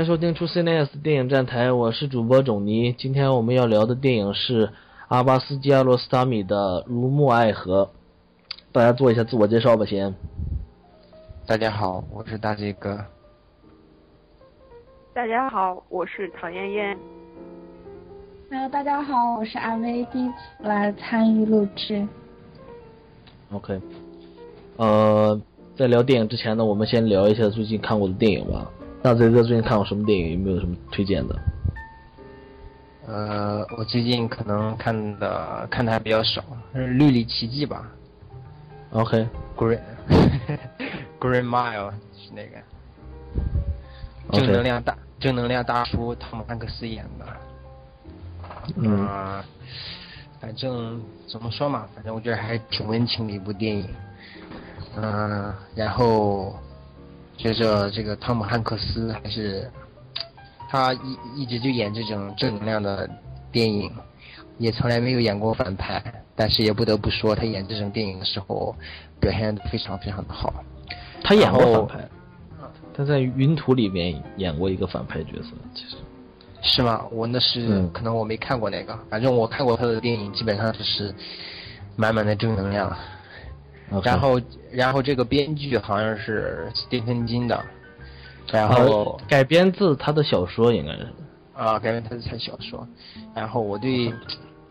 欢迎收听出 CNS 电影站台，我是主播种尼。今天我们要聊的电影是阿巴斯基亚罗斯塔米的《如沐爱河》。大家做一下自我介绍吧，先。大家好，我是大鸡哥。大家好，我是唐嫣嫣。Hello，大家好，我是阿威，第一次来参与录制。OK，呃，在聊电影之前呢，我们先聊一下最近看过的电影吧。大贼哥最近看过什么电影？有没有什么推荐的？呃，我最近可能看的看的还比较少，是《绿里奇迹》吧。OK，Green Green Mile 是那个 OK 正能量大正能量大叔汤姆汉克斯演的。嗯呃反正怎么说嘛，反正我觉得还挺温情的一部电影。嗯、然后觉着这个汤姆汉克斯还是他一一直就演这种正能量的电影，也从来没有演过反派，但是也不得不说他演这种电影的时候表现的非常非常的好。他演过反派，他在《云图》里面演过一个反派角色，其实。是吗？我那是、嗯可能我没看过那个，反正我看过他的电影，基本上就是满满的正能量。然后，然后这个编剧好像是斯蒂芬金的，然呃后改编自他的小说，应该是。啊，改编他的小说。然后我对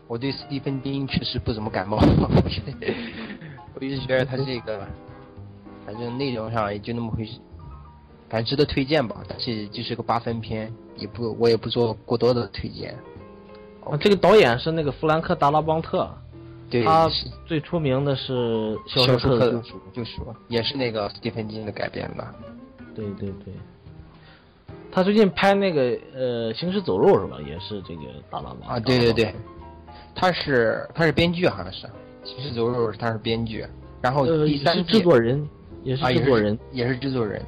我对斯蒂芬金确实不怎么感冒，我一直觉得他这个，反正内容上也就那么回事，反正值得推荐吧。但是就是个八分片，也不我也不做过多的推荐。啊，这个导演是那个弗兰克·达拉邦特，对，他最出名的是《肖申克的救赎》。救赎也是那个斯蒂芬金的改编的。对对对，他最近拍那个呃《行尸走肉》是吧？也是这个达拉邦啊，对对对，他是他是编剧，好像是《行尸走肉》他是编剧，然后第三季制作人，也是啊制作人。也是制作人，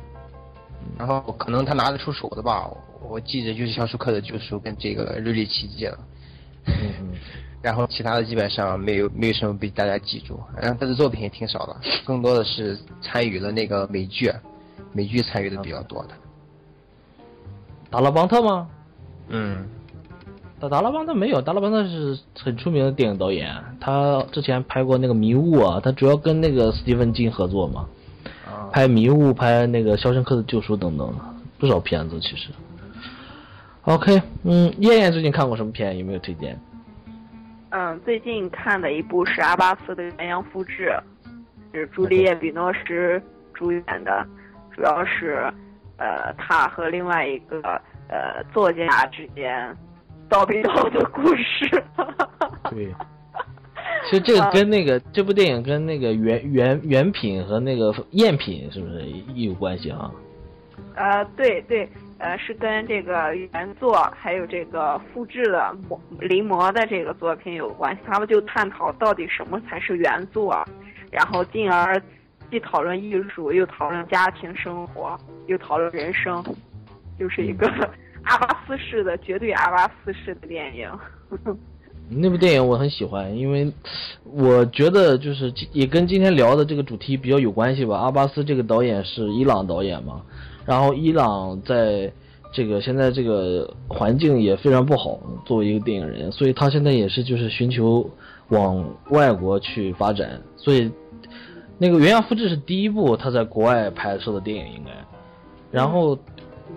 然后可能他拿得出手的吧，我记得就是《肖申克的救赎》跟这个《日历奇迹》了，嗯嗯，然后其他的基本上没有没有什么被大家记住，然后他的作品也挺少的，更多的是参与了那个美剧，美剧参与的比较多的，达拉邦特吗？嗯。达达拉邦特没有，达拉邦特是很出名的电影导演，他之前拍过那个《迷雾》啊，他主要跟那个斯蒂芬金合作嘛，啊，拍《迷雾》，拍那个《肖申克的救赎》等等，不少片子其实。OK，嗯，燕燕最近看过什么片？有没有推荐？嗯，最近看的一部是阿巴斯的《鸳鸯复制》，是朱丽叶·比诺什主演的，主要是呃他和另外一个呃作家之间叨逼叨的故事。对，其实这个跟那个这部电影跟那个原原原品和那个赝品是不是也有关系啊？呃，对对，呃，是跟这个原作还有这个复制的模临摹的这个作品有关系。他们就探讨到底什么才是原作，然后进而既讨论艺术，又讨论家庭生活，又讨论人生，就是一个 阿巴斯式的绝对阿巴斯式的电影。那部电影我很喜欢，因为我觉得就是也跟今天聊的这个主题比较有关系吧。阿巴斯这个导演是伊朗导演嘛，然后伊朗在这个现在这个环境也非常不好，作为一个电影人，所以他现在也是就是寻求往外国去发展，所以那个《原样复制》是第一部他在国外拍摄的电影，应该，然后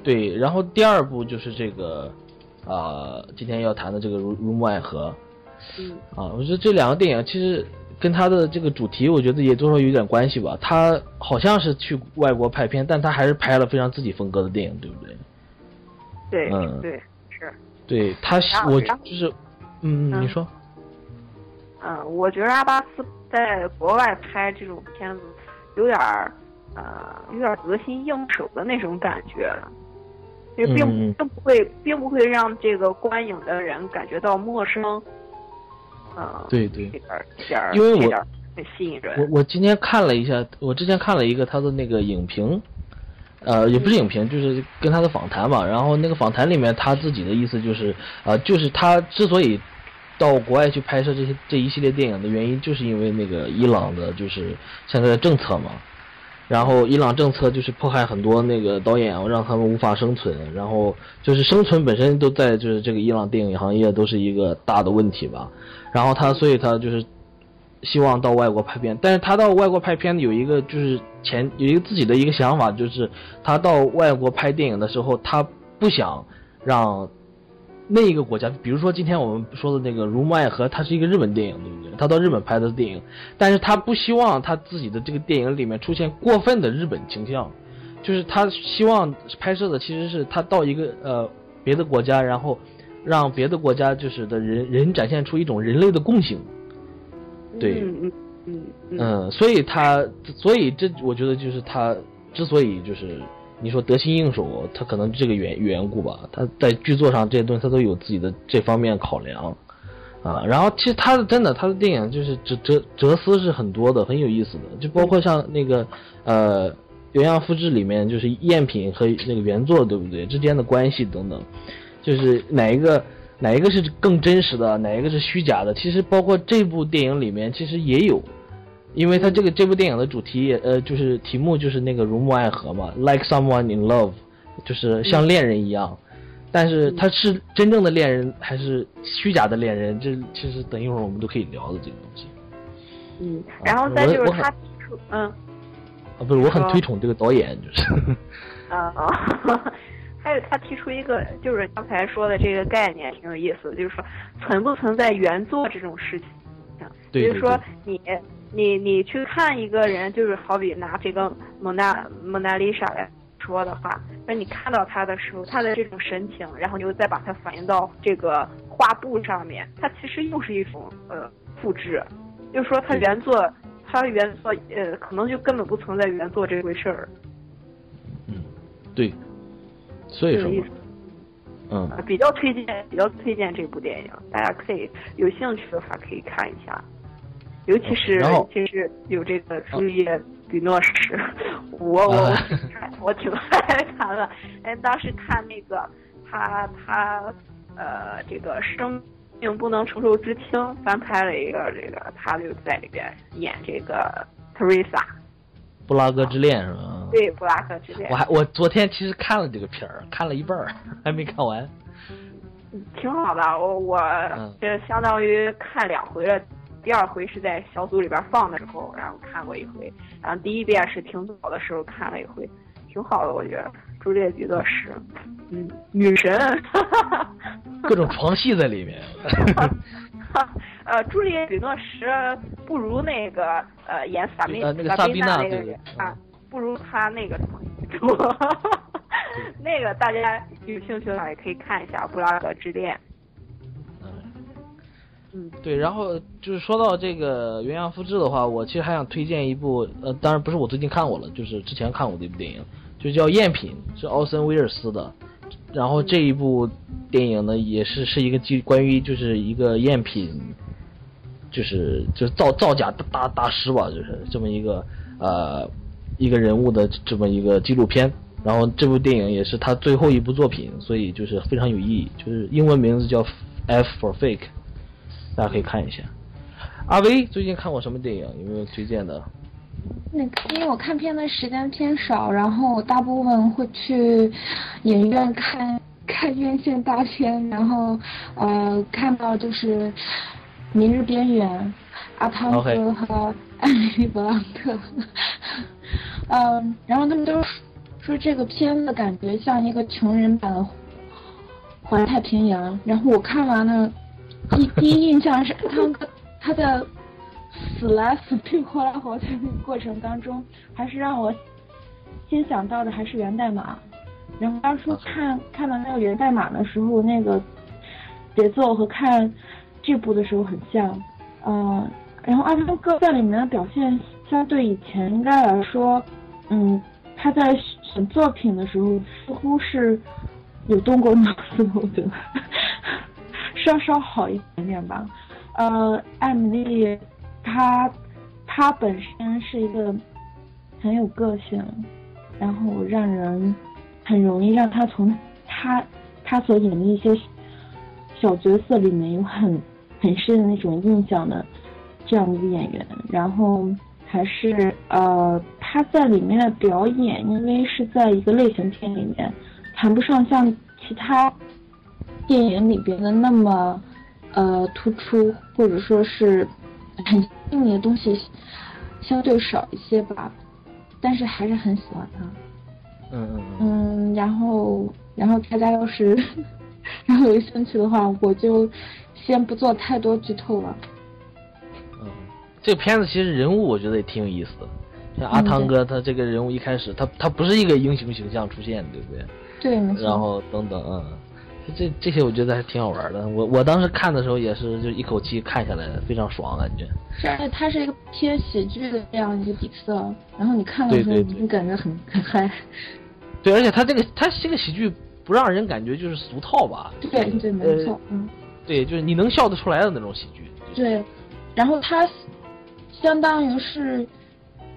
对，然后第二部就是这个啊、今天要谈的这个《如如沐爱河》。嗯。啊，我觉得这两个电影其实跟他的这个主题，我觉得也多少有点关系吧。他好像是去外国拍片，但他还是拍了非常自己风格的电影，对不对？对、嗯对是。对他我就是，嗯，嗯你说，嗯，我觉得阿巴斯在国外拍这种片子，有点儿，呃，有点儿得心应手的那种感觉，因为并、并不会，并不会让这个观影的人感觉到陌生，嗯、对对这点儿这点因为我这点儿很吸引人。我我今天看了一下，我之前看了一个他的那个影评，呃，也不是影评，就是跟他的访谈嘛。然后那个访谈里面，他自己的意思就是，啊、就是他之所以到国外去拍摄这些这一系列电影的原因，就是因为那个伊朗的，就是现在的政策嘛。然后伊朗政策就是迫害很多那个导演，让他们无法生存，然后就是生存本身都在就是这个伊朗电影行业都是一个大的问题吧。然后他所以他就是希望到外国拍片，但是他到外国拍片有一个就是前有一个自己的一个想法，就是他到外国拍电影的时候，他不想让。那一个国家，比如说今天我们说的那个《如沐爱河》，它是一个日本电影，对不对？他到日本拍的电影，但是他不希望他自己的这个电影里面出现过分的日本倾向，就是他希望拍摄的其实是他到一个呃别的国家，然后让别的国家就是的人人展现出一种人类的共性，对，嗯嗯嗯嗯，所以他所以这我觉得就是他之所以就是。你说得心应手，他可能这个缘缘故吧。他在剧作上这些东西，他都有自己的这方面考量，啊。然后其实他的真的，他的电影就是哲哲哲思是很多的，很有意思的。就包括像那个呃原样复制里面，就是赝品和那个原作对不对之间的关系等等，就是哪一个哪一个是更真实的，哪一个是虚假的。其实包括这部电影里面，其实也有。因为他这个这部电影的主题，呃，就是题目就是那个如沐爱河嘛，like someone in love，就是像恋人一样。但是他是真正的恋人还是虚假的恋人？这其实等一会儿我们都可以聊的这个东西。嗯，然后再就是他嗯，啊，不是，我很推崇这个导演，就是。啊啊，还有他提出一个，就是刚才说的这个概念挺有意思的，就是说存不存在原作这种事情，比如说你。你你去看一个人，就是好比拿这个蒙娜蒙娜丽莎来说的话，那你看到他的时候，他的这种神情，然后你又再把它反映到这个画布上面，它其实又是一种呃复制，就是说它原作，它原作呃可能就根本不存在原作这回事儿。嗯，对，所以说，嗯，比较推荐比较推荐这部电影，大家可以有兴趣的话可以看一下。尤其是尤其是有这个朱丽叶·比诺什，我我 我挺爱看的。哎，当时看那个他他呃这个生命不能承受之轻翻拍了一个这个，他就在里边演这个 Teresa。布拉格之恋是吧？对，布拉格之恋。我还我昨天其实看了这个片儿，看了一半儿，还没看完。挺好的，我我这相当于看两回了。第二回是在小组里边放的时候，然后看过一回，然后第一遍是挺早的时候看了一回，挺好的，我觉得。朱丽叶·比诺什，嗯，女神，各种床戏在里面。呃，朱丽叶·比诺什不如那个呃演萨宾那个萨宾娜那个啊，不如他那个 多。那个大家有兴趣的话也可以看一下《布拉格之恋》。嗯，对，然后就是说到这个原样复制的话，我其实还想推荐一部，呃，当然不是我最近看过了，就是之前看过的一部电影，就叫《赝品》，是奥森威尔斯的。然后这一部电影呢，也是是一个记关于就是一个赝品，就是就是造造假大大师吧，就是这么一个呃一个人物的这么一个纪录片。然后这部电影也是他最后一部作品，所以就是非常有意义，就是英文名字叫《F for Fake》。大家可以看一下。阿威最近看过什么电影？有没有推荐的？那个，因为我看片的时间偏少，然后我大部分会去影院看看院线大片，然后呃看到就是《明日边缘》、阿汤哥和艾米丽·勃朗特。嗯，然后他们都说这个片子感觉像一个穷人版的《环太平洋》，然后我看完了。第第一印象是汤哥他的死来死去 活来活去那个过程当中，还是让我先想到的还是源代码。然后当初看看到那个源代码的时候，那个节奏和看这部的时候很像。嗯，然后阿汤哥在里面的表现，相对以前应该来说，嗯，他在选作品的时候似乎是有动过脑子的，我觉得。稍稍好一点点吧，呃，艾米丽，他，他本身是一个很有个性，然后让人很容易让他从他他所演的一些小角色里面有很很深的那种印象的这样的一个演员，然后还是呃他在里面的表演，因为是在一个类型片里面，谈不上像其他电影里边的那么呃突出，或者说是很细腻的东西相对少一些吧。但是还是很喜欢他。嗯嗯嗯。嗯，然后然后大家要是 然后有兴趣的话，我就先不做太多剧透了。嗯，这个片子其实人物我觉得也挺有意思的，像阿汤哥他这个人物一开始他他不是一个英雄形象出现，对不对？对。然后等等，嗯，这这些我觉得还挺好玩的。我我当时看的时候也是就一口气看下来，非常爽感觉。是，而且它是一个偏喜剧的这样一个底色，然后你看的时候对对对你感觉很很嗨。对，而且它这个它这个喜剧不让人感觉就是俗套吧？对对，没呃错，嗯，对，就是你能笑得出来的那种喜剧。对。然后它相当于是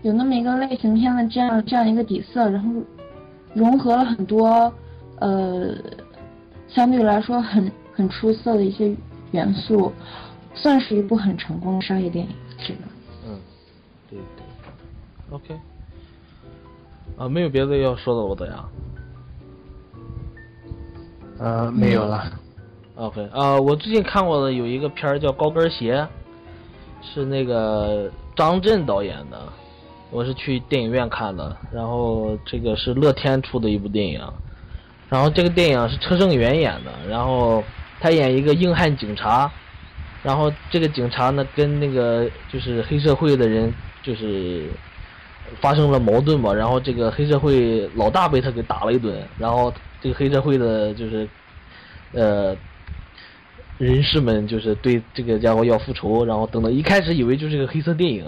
有那么一个类型片的这样这样一个底色，然后融合了很多呃相对来说很很出色的一些元素，算是一部很成功的商业电影。这个。嗯，对对，OK。啊，没有别的要说的我的呀。呃，没有了。OK 啊、我最近看过的有一个片儿叫《高跟鞋》，是那个张震导演的，我是去电影院看的。然后这个是乐天出的一部电影，然后这个电影是车胜元演的，然后他演一个硬汉警察，然后这个警察呢跟那个就是黑社会的人就是发生了矛盾吧，然后这个黑社会老大被他给打了一顿，然后这个黑社会的就是呃人士们就是对这个家伙要复仇，然后等等，一开始以为就是个黑色电影，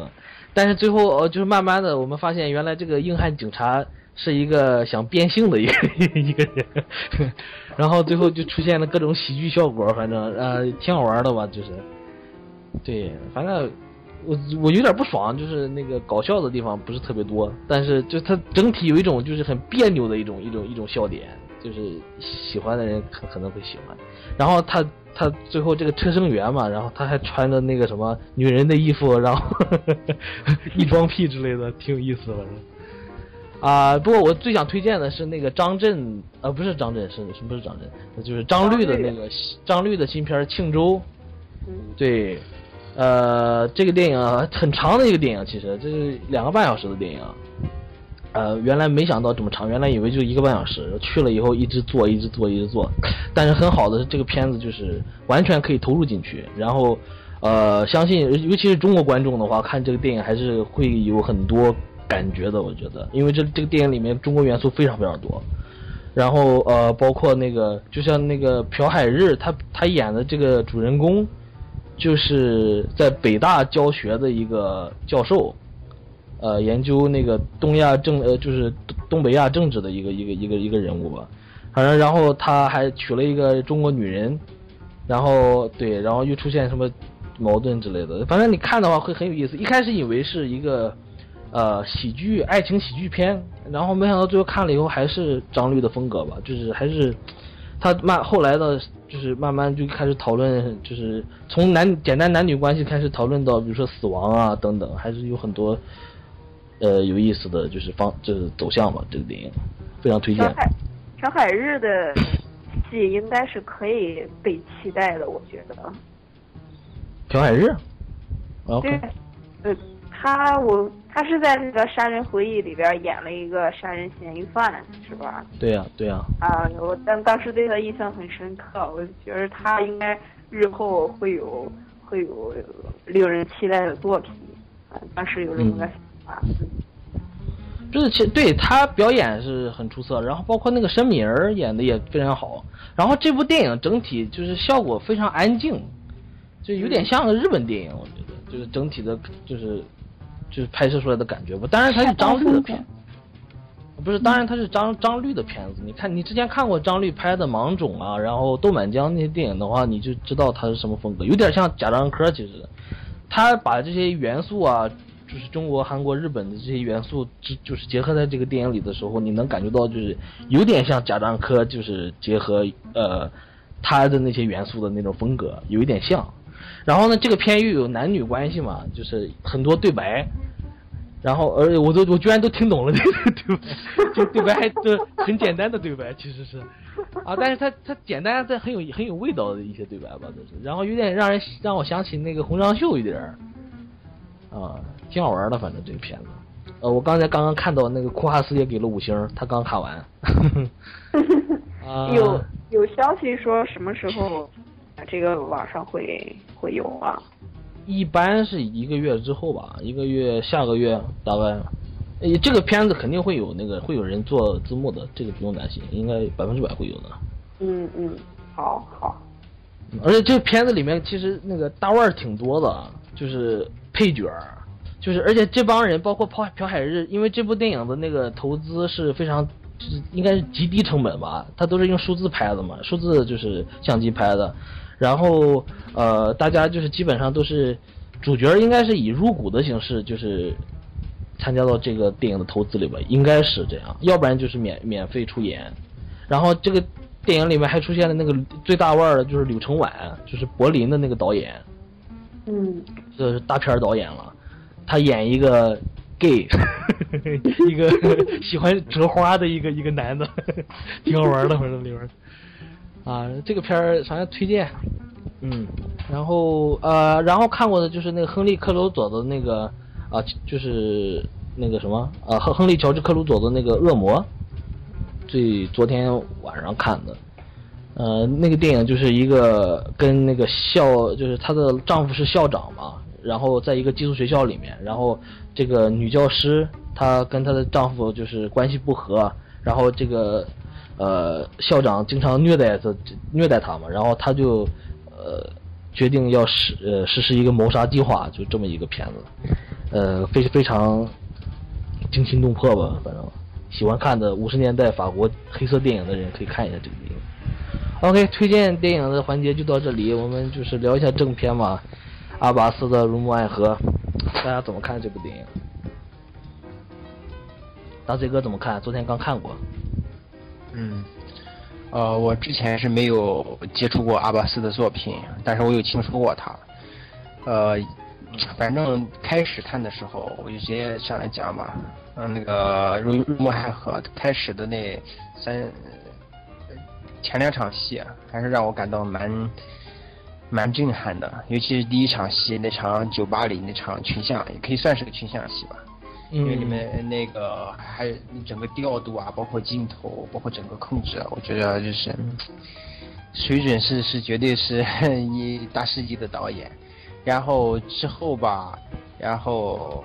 但是最后呃就是慢慢的我们发现原来这个硬汉警察是一个想变性的一个 一个人，然后最后就出现了各种喜剧效果，反正呃挺好玩的吧，就是对，反正我我有点不爽，就是那个搞笑的地方不是特别多，但是就它整体有一种就是很别扭的一种一种一种笑点，就是喜欢的人可可能会喜欢。然后他他最后这个车胜元嘛，然后他还穿的那个什么女人的衣服，然后 一装癖之类的，挺有意思的。啊、不过我最想推荐的是那个张震，呃，不是张震，是是不是张震？就是张律的那个张律的新片《庆州》。嗯，对，呃，这个电影啊很长的一个电影，其实这是两个半小时的电影。呃，原来没想到这么长，原来以为就一个半小时，去了以后一直做，一直做，一直做。但是很好的是，这个片子就是完全可以投入进去。然后，呃，相信尤其是中国观众的话，看这个电影还是会有很多感觉的。我觉得，因为这这个电影里面中国元素非常非常多。然后呃，包括那个，就像那个朴海日，他他演的这个主人公，就是在北大教学的一个教授，呃，研究那个东亚政呃，就是东北亚政治的一个一个一个一个人物吧。反正然后他还娶了一个中国女人，然后对，然后又出现什么矛盾之类的。反正你看的话会很有意思。一开始以为是一个呃喜剧爱情喜剧片，然后没想到最后看了以后还是张律的风格吧，就是还是他慢后来的，就是慢慢就开始讨论，就是从男简单男女关系开始讨论到比如说死亡啊等等，还是有很多呃有意思的就是方就是走向吧。这个电影非常推荐朴。海朴海日的戏应该是可以被期待的，我觉得。朴海日对，呃，他我他是在那个《杀人回忆》里边演了一个杀人嫌疑犯，是吧？对呀、对呀、啊，我当当时对他印象很深刻，我觉得他应该日后会有会有令人期待的作品，啊，当时有这么个想法。就是其对他表演是很出色，然后包括那个申敏儿演的也非常好，然后这部电影整体就是效果非常安静，就有点像个日本电影，我觉得就是整体的，就是就是拍摄出来的感觉吧。当然它是张律的片，不是，当然它是张张律的片子。你看你之前看过张律拍的《芒种》啊，然后《豆满江》那些电影的话，你就知道他是什么风格，有点像贾樟柯。其实他把这些元素啊。就是中国、韩国、日本的这些元素，就就是结合在这个电影里的时候，你能感觉到就是有点像贾樟柯，就是结合呃他的那些元素的那种风格，有一点像。然后呢，这个片又有男女关系嘛，就是很多对白，然后而且我都我居然都听懂了这个 对白，就对白还都很简单的对白其实是，啊，但是它它简单但很有很有味道的一些对白吧就是，然后有点让人让我想起那个《红裳秀》一点儿，啊，挺好玩的，反正这个片子。呃，我刚才刚刚看到那个库哈斯也给了五星，他刚看完。啊，有有消息说什么时候这个网上会会有啊？一般是一个月之后吧，一个月下个月大概。诶，这个片子肯定会有那个会有人做字幕的，这个不用担心，应该百分之百会有的。嗯嗯，好好。而且这个片子里面其实那个大腕儿挺多的，就是配角儿，就是而且这帮人包括朴朴海日，因为这部电影的那个投资是非常，就是应该是极低成本吧，他都是用数字拍的嘛，数字就是相机拍的，然后呃大家就是基本上都是主角应该是以入股的形式就是参加到这个电影的投资里边，应该是这样，要不然就是免免费出演，然后这个电影里面还出现了那个最大腕儿的就是柳承晚，就是柏林的那个导演，嗯，这是大片儿导演了，他演一个 gay，一个 喜欢折花的一个一个男的，挺好玩的，反正里边儿啊，这个片儿反正推荐，嗯，然后呃，然后看过的就是那个亨利克鲁佐的那个啊，就是那个什么啊，亨亨利乔治克鲁佐的那个恶魔，最昨天晚上看的。呃，那个电影就是一个跟那个校，就是她的丈夫是校长嘛，然后在一个寄宿学校里面，然后这个女教师她跟她的丈夫就是关系不和，然后这个呃校长经常虐待他，虐待他嘛，然后他就呃决定要实呃实施一个谋杀计划，就这么一个片子，呃非非常惊心动魄吧，反正喜欢看的五十年代法国黑色电影的人可以看一下这个电影。OK，推荐电影的环节就到这里，我们就是聊一下正片嘛。阿巴斯的《如沐爱河》，大家怎么看这部电影？大嘴哥怎么看？昨天刚看过。嗯，呃，我之前是没有接触过阿巴斯的作品，但是我有听说过他。呃，反正开始看的时候，我就直接上来讲嘛，嗯，那个《如如沐爱河》开始的那三前两场戏，还是让我感到蛮蛮震撼的，尤其是第一场戏那场酒吧里那场群像，也可以算是个群像戏吧。因为里面那个还有整个调度啊，包括镜头，包括整个控制啊，我觉得就是水准是是绝对是 一大师级的导演。然后之后吧，然后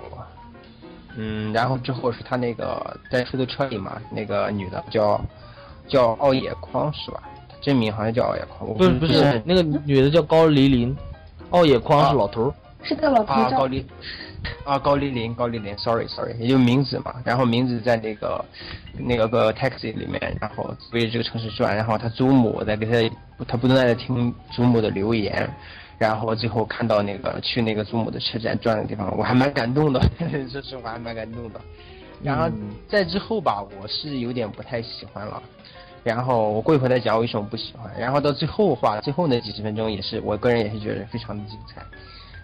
嗯，然后之后是他那个在出租车里嘛，那个女的叫叫奥野匡是吧？真名好像叫奥野匡，不是不是，那个女的叫高黎林，奥野匡是老头儿。是个老头啊，高丽，啊，高丽林，高丽林，sorry sorry，也就名字嘛。然后名字在那个那个个 taxi 里面，然后围着这个城市转，然后他祖母在给他，他不断的听祖母的留言，然后最后看到那个去那个祖母的车站转的地方，我还蛮感动的，说实话还蛮感动的。然后在之后吧，我是有点不太喜欢了。然后我过一会儿再讲我为什么不喜欢。然后到最后话，最后那几十分钟也是我个人也是觉得非常的精彩。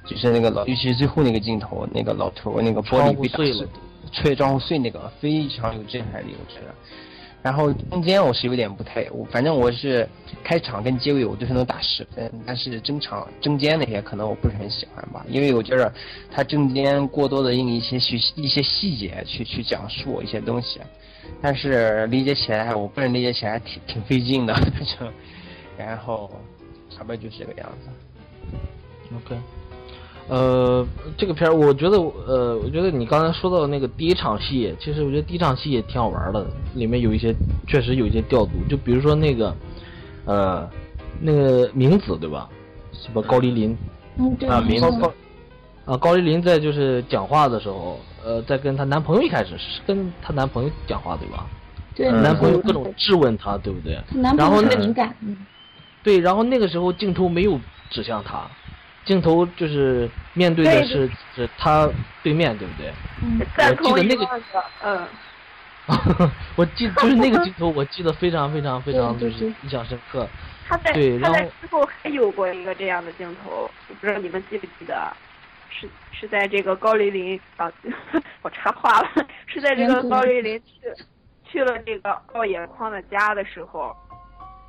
就是那个老，尤其是最后那个镜头，那个老头那个玻璃被打碎了，吹窗户碎那个非常有震撼力，我觉得。然后中间我是有点不太，我反正我是开场跟结尾我都是能打十分，但是中场中间那些可能我不是很喜欢吧，因为我觉得它中间过多的用一些细一些细节去去讲述一些东西，但是理解起来我个人理解起来挺挺费劲的，反正，然后差不多就是这个样子。OK，呃，这个片儿我觉得，呃，我觉得你刚才说到那个第一场戏，其实我觉得第一场戏也挺好玩的，里面有一些确实有一些调度，就比如说那个，呃，那个明子对吧？什么？高丽林嗯，对，啊明白高高啊，高丽林在就是讲话的时候，呃，在跟她男朋友一开始是跟她男朋友讲话对吧？对，嗯男朋友各种质问她，对不对？男朋友然后那很敏感，嗯对，然后那个时候镜头没有指向他，镜头就是面对的是是。他对面，对不对？嗯，我记得那个，嗯，我记就是那个镜头，我记得非常非常非常就是印象深刻。他在对然后他在之后还有过一个这样的镜头，我不知道你们记不记得，是是在这个高丽林啊，我插话了，是在这个高丽林去去了这个奥野匡的家的时候，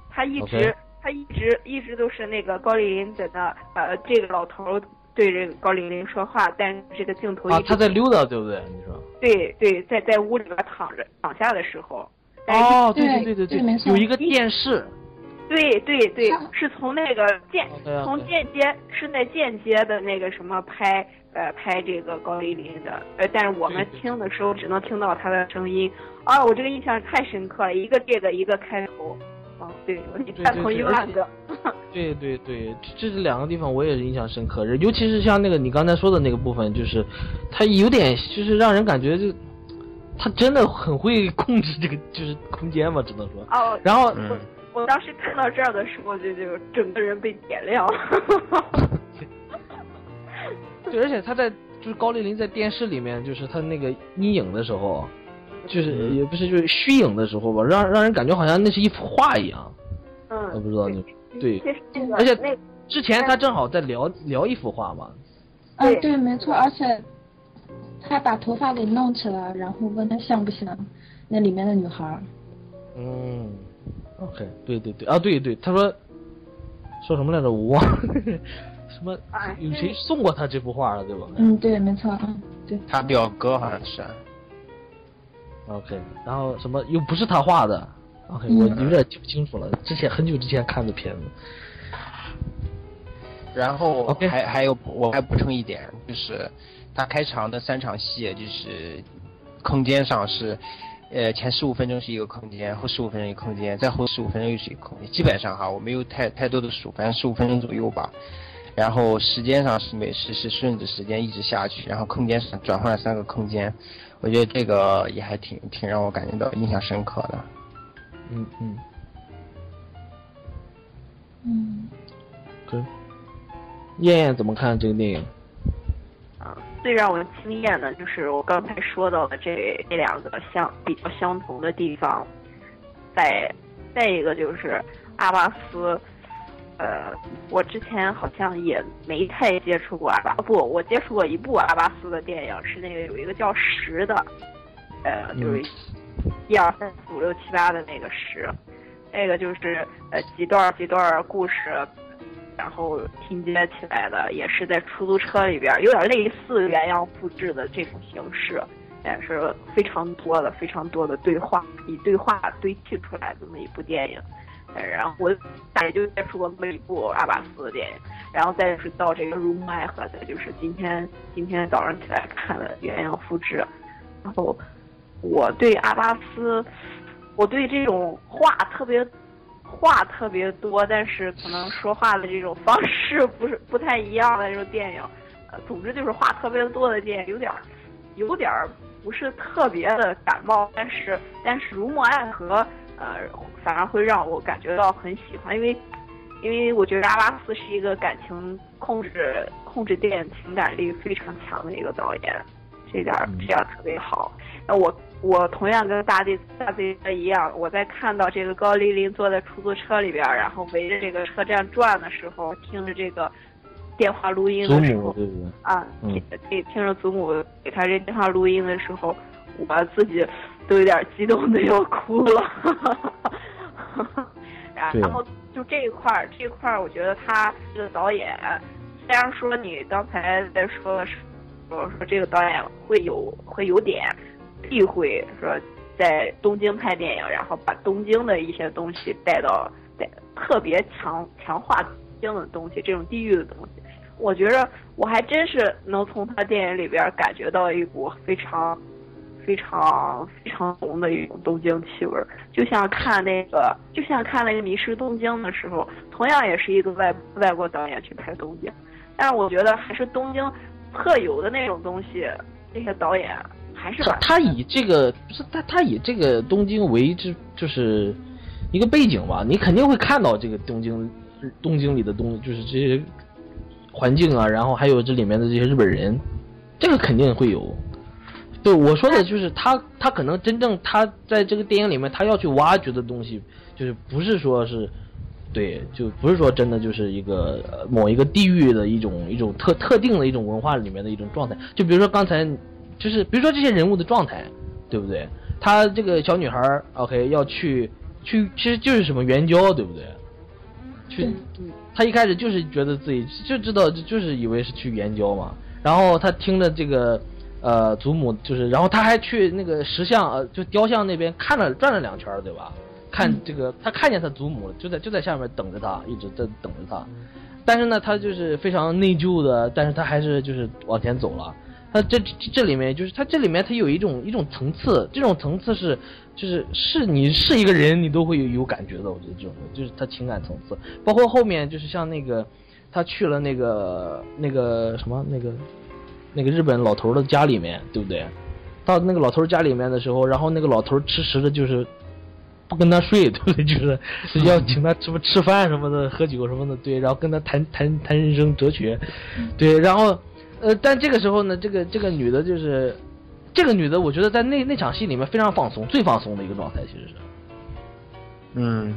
他一直他一直一直都是那个高丽林在那呃这个老头对着高丽林说话，但是这个镜头啊，他在溜达，对不对？你说？对对在在屋里边躺着躺下的时候，哦，对对对对对有一个电视。对对对，是从那个间从间接是在间接的那个什么拍呃拍这个高丽林的，呃，但是我们听的时候只能听到他的声音。啊，我这个印象太深刻了，一个这个一个开头，啊，对，我你对赞同一万个。对 对对，这这两个地方我也是印象深刻，尤其是像那个你刚才说的那个部分，就是他有点就是让人感觉就他真的很会控制这个就是空间嘛，只能说。哦，然后嗯，我当时看到这儿的时候，就就整个人被点亮。对，而且他在就是高丽林在电视里面，就是他那个阴影的时候，就是嗯也不是就是虚影的时候吧，让让人感觉好像那是一幅画一样。嗯，我不知道你对而且那之前他正好在聊聊一幅画嘛，嗯，对对，没错，而且他把头发给弄起来，然后问他像不像那里面的女孩。嗯，OK，对对对啊，对对，他说说什么来着？我忘了，什么哎有谁送过他这幅画了，对吧嗯，对，没错，嗯，对，他表哥好像是，？OK，然后什么又不是他画的？OK，嗯我有点记不清楚了，之前很久之前看的片子。然后还还有我还补充一点，就是他开场的三场戏，就是空间上是，呃前十五分钟是一个空间，后十五分钟一个空间，再后十五分钟又是一个空间，基本上哈我没有太太多的数，反正十五分钟左右吧。然后时间上是每时是顺着时间一直下去，然后空间上转换了三个空间，我觉得这个也还挺挺让我感觉到印象深刻的。嗯嗯嗯，，OK。燕燕怎么看这个电影？啊，最让我惊艳的就是我刚才说到的这这两个相比较相同的地方，再再一个就是阿巴斯，呃，我之前好像也没太接触过阿巴，不，我接触过一部阿巴斯的电影，是那个有一个叫十的，呃，就是一二三四五六七八的那个十，那个就是呃几段几段故事。然后拼接起来的，也是在出租车里边，有点类似原样复制的这种形式，也是非常多的、非常多的对话，以对话堆砌出来这么一部电影。然后我大概就接触过那么一部阿巴斯的电影，然后再就是到这个《如梦爱河》，再就是今天今天早上起来看的鸳鸯复制。然后我对阿巴斯，我对这种话特别话特别多，但是可能说话的这种方式不是不太一样的这种电影，呃，总之就是话特别多的电影，有点有点不是特别的感冒，但是但是如梦爱河，呃，反而会让我感觉到很喜欢，因为因为我觉得阿拉斯是一个感情控制控制电影情感力非常强的一个导演，这点儿这点儿特别好。那我我同样跟大地大地哥一样，我在看到这个高丽丽坐在出租车里边，然后围着这个车站转的时候，听着这个电话录音祖的时候？啊，听听着祖母给他这电话录音的时候，我自己都有点激动的要哭了。然后就这一块儿，这一块儿，我觉得他这个导演，虽然说你刚才在说说说这个导演会有会有点避讳，说在东京拍电影，然后把东京的一些东西带到带特别强强化东京的东西，这种地域的东西。我觉着我还真是能从他电影里边感觉到一股非常、非常、非常浓的一种东京气味儿，就像看那个，就像看那个《迷失东京》的时候，同样也是一个外外国导演去拍东京，但是我觉得还是东京特有的那种东西，这些导演还是把他他以这个不是他他以这个东京为之就是一个背景吧，你肯定会看到这个东京东京里的东就是这些环境啊，然后还有这里面的这些日本人，这个肯定会有。对我说的就是他他可能真正他在这个电影里面他要去挖掘的东西，就是不是说是对，就不是说真的就是一个呃某一个地域的一种一种特特定的一种文化里面的一种状态。就比如说刚才，就是比如说这些人物的状态，对不对？他这个小女孩儿，OK，要去去，其实就是什么援交，对不对？去，他一开始就是觉得自己就知道，就就是以为是去援交嘛。然后他听着这个呃祖母，就是，然后他还去那个石像呃就雕像那边看了转了两圈，对吧？看这个，他看见他祖母，就在就在下面等着他，一直在等着他。但是呢，他就是非常内疚的，但是他还是就是往前走了。他这这这里面就是他这里面他有一种一种层次，这种层次是就是是你是一个人，你都会有有感觉的。我觉得这种就是他情感层次，包括后面就是像那个他去了那个那个什么那个那个日本老头的家里面，对不对？到那个老头家里面的时候，然后那个老头迟迟的就是。不跟他睡，对不对？就是要请他什么吃饭什么的，喝酒什么的，对，然后跟他谈谈谈人生哲学，对，然后，呃，但这个时候呢，这个这个女的，就是这个女的，我觉得在那那场戏里面非常放松，最放松的一个状态，其实是，嗯，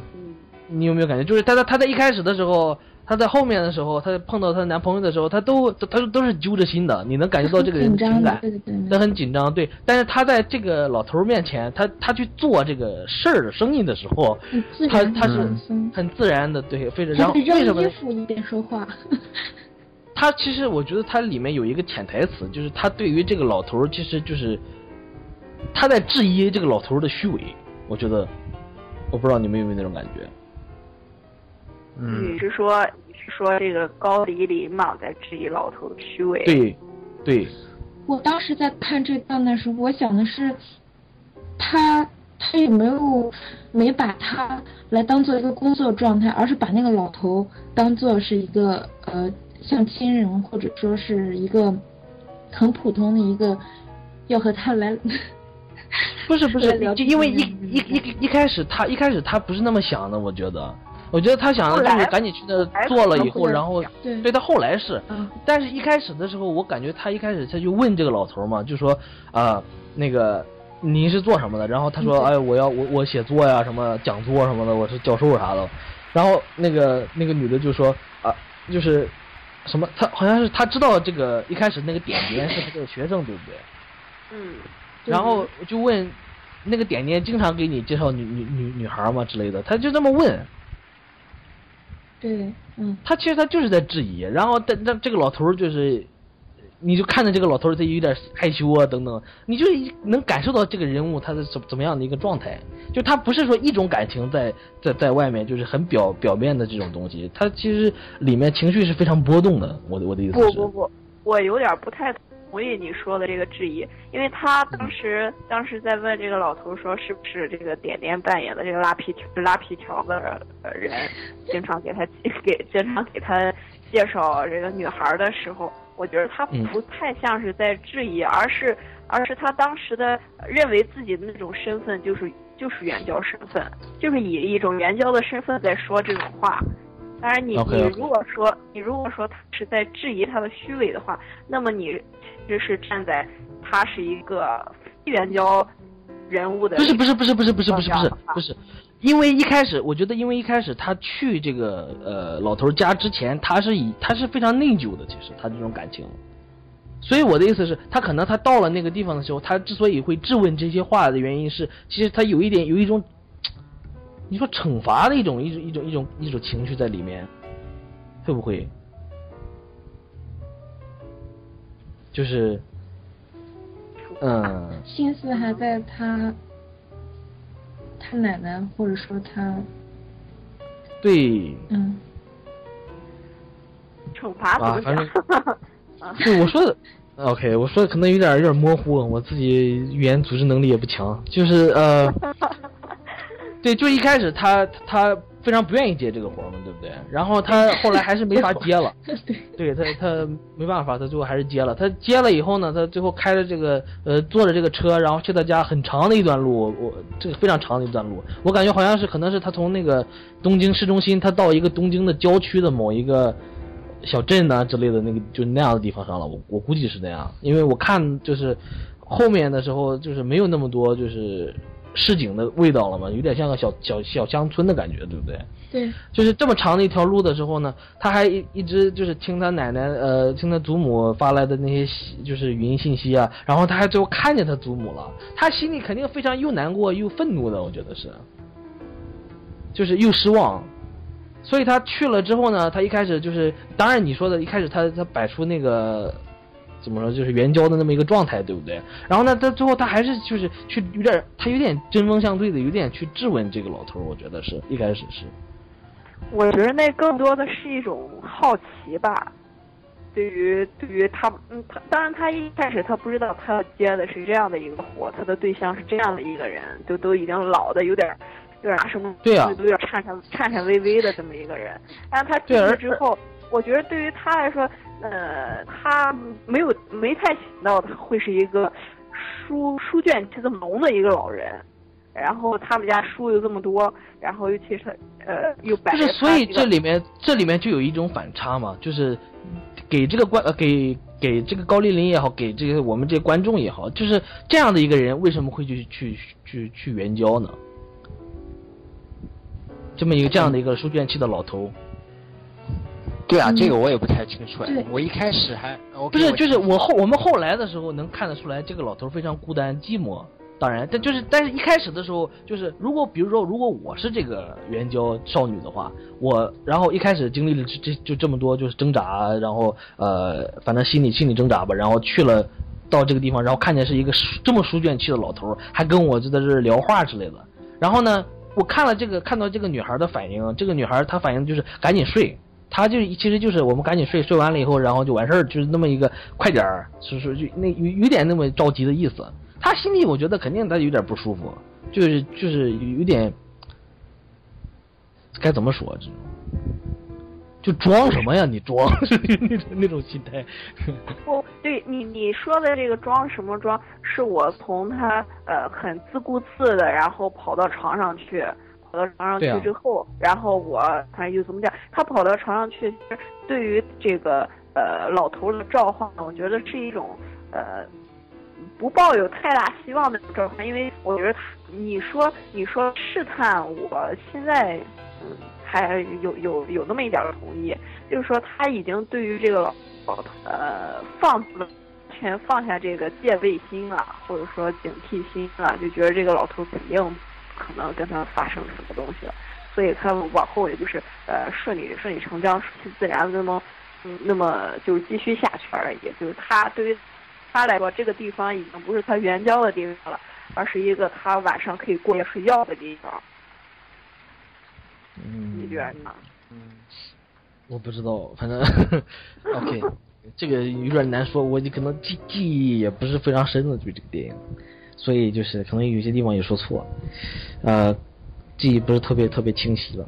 你有没有感觉？就是她在她在一开始的时候。她在后面的时候，她碰到她男朋友的时候，她都她都是揪着心的，你能感觉到这个人情感，她很紧张，对。但是她在这个老头面前，她她去做这个事儿的生意的时候，她她是很自然的，对，非常。然后为什么？衣服一边说话。她其实我觉得她里面有一个潜台词，就是她对于这个老头其实就是他在质疑这个老头的虚伪。我觉得，我不知道你们有没有那种感觉。你是说你是说这个高梨林嘛，在质疑老头的虚伪？对，对。我当时在看这段的时候，我想的是，他他有没有没把他来当做一个工作状态，而是把那个老头当做是一个呃像亲人，或者说是一个很普通的一个要和他来。不 是不是，就因为一一一一开始他一开始他不是那么想的，我觉得。我觉得他想的就是赶紧去那做了以后，然后对他后来是，但是一开始的时候，我感觉他一开始他就问这个老头嘛，就说啊，那个您是做什么的？然后他说，哎，我要我我写作呀，什么讲座什么的，我是教授啥的。然后那个那个女的就说啊，就是什么，他好像是他知道这个一开始那个点点是他这个学生，对不对？嗯。然后就问那个点点经常给你介绍女女女女孩嘛之类的，他就这么问。对，嗯，他其实他就是在质疑，然后但但这个老头就是，你就看着这个老头他有点害羞啊等等，你就能感受到这个人物他是怎怎么样的一个状态，就他不是说一种感情在在在外面就是很表表面的这种东西，他其实里面情绪是非常波动的。我的我的意思是，不不不，我有点不太。同意你说的这个质疑，因为他当时当时在问这个老头说是不是这个点点扮演的这个拉皮条拉皮条的人，经常给他给经常给他介绍这个女孩的时候，我觉得他不太像是在质疑，而是而是他当时的认为自己的那种身份就是就是援交身份，就是以一种援交的身份在说这种话。当然，你你如果说你如果说他是在质疑他的虚伪的话，那么你就是站在他是一个非援交人物的。不是不是不是不是不是不是不是不是，因为一开始我觉得，因为一开始他去这个呃老头家之前，他是以他是非常内疚的，其实他这种感情。所以我的意思是，他可能他到了那个地方的时候，他之所以会质问这些话的原因是，其实他有一点有一种。你说惩罚的一种一种一种一种一种情绪在里面，会不会？就是，嗯。心思还在他，他奶奶或者说他。对。嗯。惩罚怎么讲？对，我说的，OK，我说的可能有点有点模糊，我自己语言组织能力也不强，就是呃。对，就一开始他他非常不愿意接这个活嘛，对不对？然后他后来还是没法接了，对他他没办法，他最后还是接了。他接了以后呢，他最后开着这个呃坐着这个车，然后去他家很长的一段路，我这个非常长的一段路，我感觉好像是可能是他从那个东京市中心，他到一个东京的郊区的某一个小镇呐之类的那个就那样的地方上了。我我估计是那样，因为我看就是后面的时候就是没有那么多就是。市井的味道了嘛，有点像个小小小乡村的感觉，对不对？对，就是这么长的一条路的时候呢，他还一一直就是听他奶奶呃，听他祖母发来的那些就是语音信息啊，然后他还最后看见他祖母了，他心里肯定非常又难过又愤怒的，我觉得是，就是又失望，所以他去了之后呢，他一开始就是，当然你说的一开始他他摆出那个。怎么说，就是援交的那么一个状态，对不对？然后呢，他最后他还是就是去有点，他有点针锋相对的，有点去质问这个老头。我觉得是一开始是。我觉得那更多的是一种好奇吧，对于对于他，嗯，他当然他一开始他不知道他要接的是这样的一个活，他的对象是这样的一个人，就都已经老的有点有点什么，对啊，都有点颤颤颤颤巍巍的这么一个人。但是他进去之后，我觉得对于他来说。呃，他没有没太想到他会是一个书书卷气这么浓的一个老人，然后他们家书又这么多，然后尤其是呃又摆就是所以这里面这里面就有一种反差嘛，就是给这个观呃给给这个高丽玲也好，给这个我们这些观众也好，就是这样的一个人为什么会去去去去援交呢？这么一个这样的一个书卷气的老头。对啊，这个我也不太清楚。我一开始还不是，就是我后我们后来的时候能看得出来，这个老头非常孤单寂寞。当然，但就是但是一开始的时候，就是如果比如说，如果我是这个援交少女的话，我然后一开始经历了这这就这么多就是挣扎，然后呃，反正心理心理挣扎吧，然后去了到这个地方，然后看见是一个这么书卷气的老头，还跟我就在这聊话之类的。然后呢，我看了这个看到这个女孩的反应，这个女孩她反应就是赶紧睡。他就其实就是我们赶紧睡，睡完了以后，然后就完事儿，就是那么一个快点儿，是是就那有有点那么着急的意思。他心里我觉得肯定他有点不舒服，就是就是有点该怎么说这种，就装什么呀？你装那种那种心态。不 对，你你说的这个装什么装？是我从他呃很自顾自的，然后跑到床上去。跑到床上去之后，然后我反正就怎么讲，他跑到床上去，对于这个呃老头的召唤，我觉得是一种呃不抱有太大希望的召唤，因为我觉得，你说你说试探，我现在嗯还有有有那么一点同意，就是说他已经对于这个老头呃放了全放下这个戒备心了，或者说警惕心了，就觉得这个老头肯定。可能跟他发生什么东西了，所以他往后也就是呃顺理顺理成章、顺其自然，那么嗯那么就是继续下去而已。就是他对于他来说，这个地方已经不是他援交的地方了，而是一个他晚上可以过夜睡觉的地方。嗯，你觉得呢？嗯，我不知道，反正 OK，这个有点难说，我可能记记忆也不是非常深的对这个电影。所以就是可能有些地方也说错，呃，记忆不是特别特别清晰了。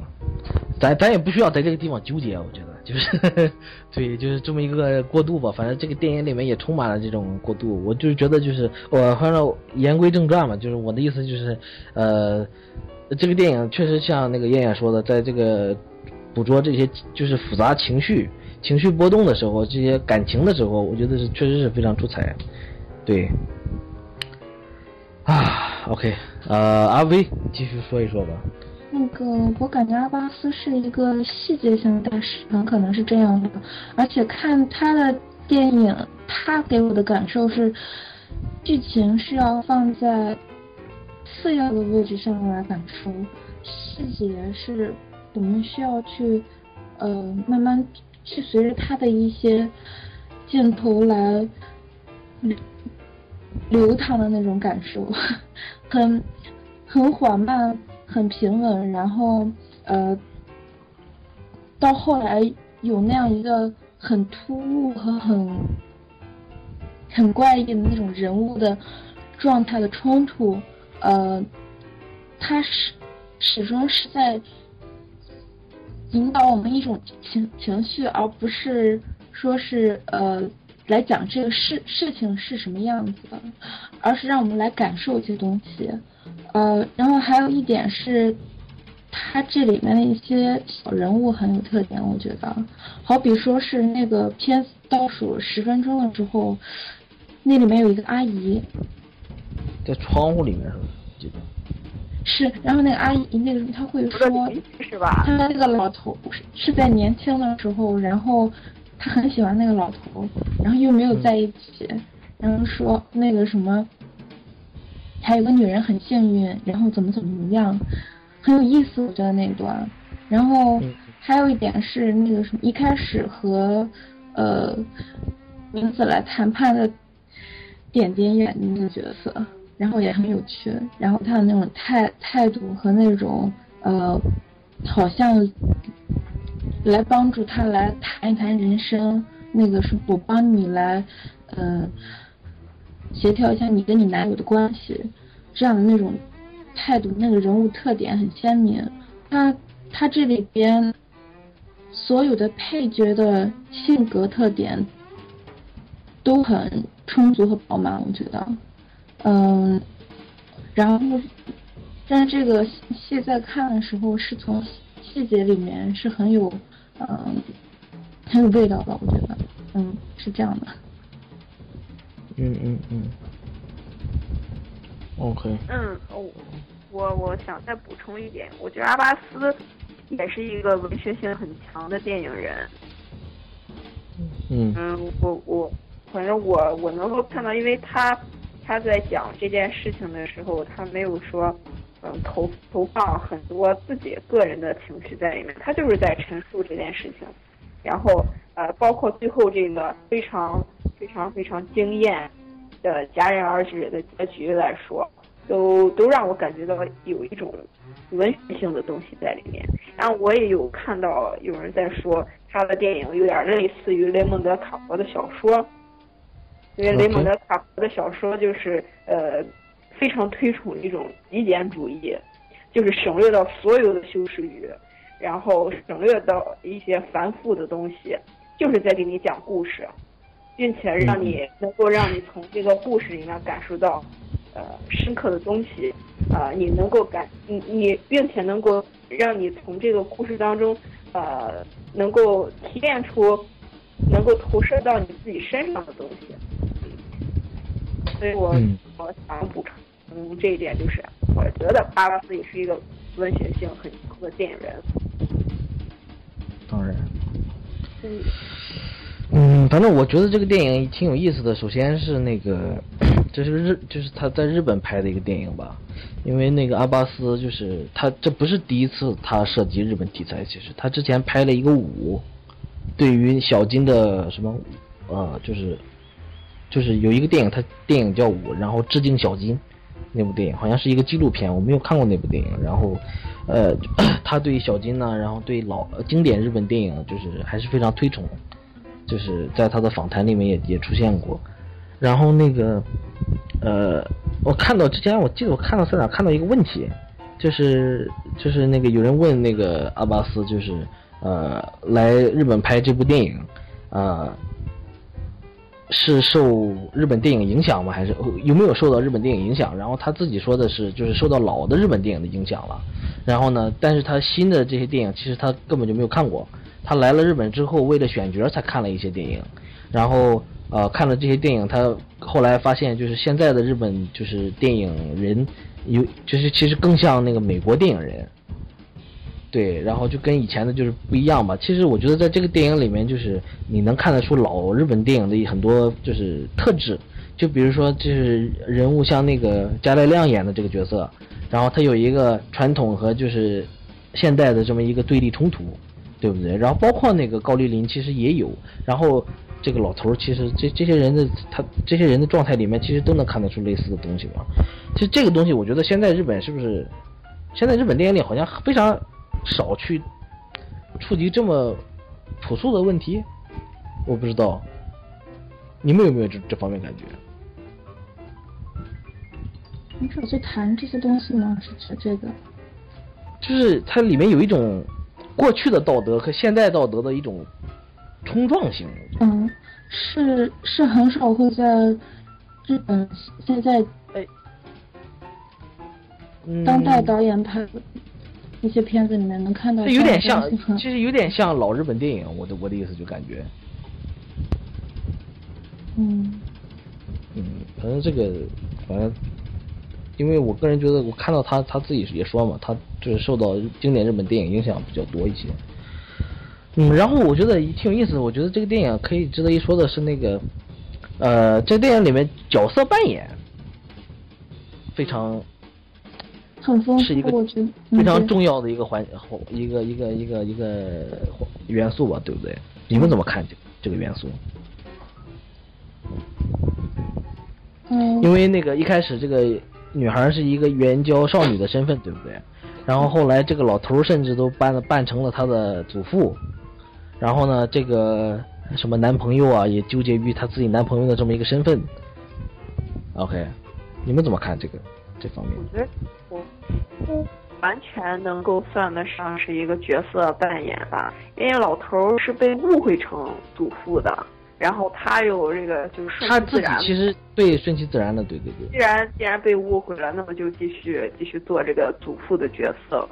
咱咱也不需要在这个地方纠结，我觉得就是，对，就是这么一个过渡吧。反正这个电影里面也充满了这种过渡。我就是觉得就是我反正言归正传嘛，就是我的意思就是，呃，这个电影确实像那个燕燕说的，在这个捕捉这些就是复杂情绪、情绪波动的时候，这些感情的时候，我觉得是确实是非常出彩，对。，OK，呃，阿威继续说一说吧。那个，我感觉阿巴斯是一个细节性的大师，很可能是这样的。而且看他的电影，他给我的感受是，剧情是要放在次要的位置上来感受，细节是我们需要去，呃，慢慢去随着他的一些镜头来。流淌的那种感受，很很缓慢，很平稳，然后呃，到后来有那样一个很突兀和很很怪异的那种人物的状态的冲突，呃，他始始终是在引导我们一种情情绪，而不是说是呃。来讲这个事事情是什么样子的，而是让我们来感受一些东西，呃，然后还有一点是，他这里面的一些小人物很有特点，我觉得，好比说是那个片倒数十分钟的时候，那里面有一个阿姨，在窗户里面是吧？记得。是，然后那个阿姨那个他会说，是吧？他那个老头是在年轻的时候，然后他很喜欢那个老头，然后又没有在一起，然后说那个什么，还有个女人很幸运，然后怎么怎么样，很有意思，我觉得那段。然后还有一点是那个什么，一开始和呃名字来谈判的点点眼的那个角色。然后也很有趣，然后他的那种态态度和那种呃，好像来帮助他来谈一谈人生，那个是我帮你来，嗯，协调一下你跟你男友的关系，这样的那种态度，那个人物特点很鲜明。他他这里边所有的配角的性格特点都很充足和饱满，我觉得。嗯，然后，但是这个戏在看的时候，是从细节里面是很有，嗯，很有味道的，我觉得，嗯，是这样的。嗯嗯嗯。OK。嗯，我我我想再补充一点，我觉得阿巴斯也是一个文学性很强的电影人。嗯。嗯，我我反正我我能够看到，因为他。他在讲这件事情的时候，他没有说，嗯，投投放很多自己个人的情绪在里面，他就是在陈述这件事情。然后，呃，包括最后这个非常非常非常惊艳的戛然而止的结局来说，都都让我感觉到有一种文学性的东西在里面。然后我也有看到有人在说他的电影有点类似于雷蒙德·卡佛的小说。因为雷蒙德·卡佛的小说就是呃非常推崇一种极简主义，就是省略到所有的修饰语，然后省略到一些繁复的东西，就是在给你讲故事，并且让你能够让你从这个故事里面感受到呃深刻的东西，啊，你能够感你你，并且能够让你从这个故事当中呃能够提炼出能够投射到你自己身上的东西。所以我我想补充这一点，就是我觉得巴拉斯也是一个文学性很强的电影人。当然。嗯。嗯，反正我觉得这个电影挺有意思的。首先是那个，这是日，就是他在日本拍的一个电影吧。因为那个阿巴斯，就是他这不是第一次他涉及日本题材，其实他之前拍了一个舞，对于小金的什么，呃，就是。就是有一个电影，他电影叫《舞》，然后致敬小金，那部电影好像是一个纪录片，我没有看过那部电影。然后，呃，他对小金呢，然后对老经典日本电影就是还是非常推崇，就是在他的访谈里面也也出现过。然后那个，呃，我看到之前我记得我看到在哪看到一个问题，就是就是那个有人问那个阿巴斯，就是呃来日本拍这部电影，啊。是受日本电影影响吗？还是有没有受到日本电影影响？然后他自己说的是，就是受到老的日本电影的影响了。然后呢，但是他新的这些电影其实他根本就没有看过。他来了日本之后，为了选角才看了一些电影。然后呃，看了这些电影，他后来发现，就是现在的日本就是电影人有，就是其实更像那个美国电影人。对，然后就跟以前的就是不一样吧。其实我觉得在这个电影里面，就是你能看得出老日本电影的很多就是特质。就比如说，就是人物像那个加濑亮演的这个角色，然后他有一个传统和就是现代的这么一个对立冲突，对不对？然后包括那个高丽林其实也有。然后这个老头其实这这些人的他这些人的状态里面，其实都能看得出类似的东西吧。其实这个东西，我觉得现在日本是不是现在日本电影里好像非常。少去触及这么朴素的问题，我不知道，你们有没有这这方面感觉？很少去谈这些东西吗？是指这个？就是它里面有一种过去的道德和现代道德的一种冲撞性。嗯，是是很少会在日本现在哎，当代导演拍的。一些片子里面能看到，有点像，其实有点像老日本电影。我的我的意思就感觉，嗯，嗯，反正这个，反正因为我个人觉得，我看到他他自己也说嘛，他就是受到经典日本电影影响比较多一些。嗯，然后我觉得挺有意思的，我觉得这个电影可以值得一说的是那个，呃，这电影里面角色扮演非常很丰是一个非常重要的一个环一个一个一个一个元素吧，对不对？你们怎么看这这个元素？嗯，因为那个一开始这个女孩是一个援交少女的身份，对不对？然后后来这个老头甚至都扮扮成了她的祖父，然后呢，这个什么男朋友啊也纠结于他自己男朋友的这么一个身份。OK，你们怎么看这个这方面？我觉得我不完全能够算得上是一个角色扮演吧，因为老头儿是被误会成祖父的，然后他又这个就是顺他自己其自然。其实对顺其自然的，对对对。既然既然被误会了，那么就继续继续做这个祖父的角色。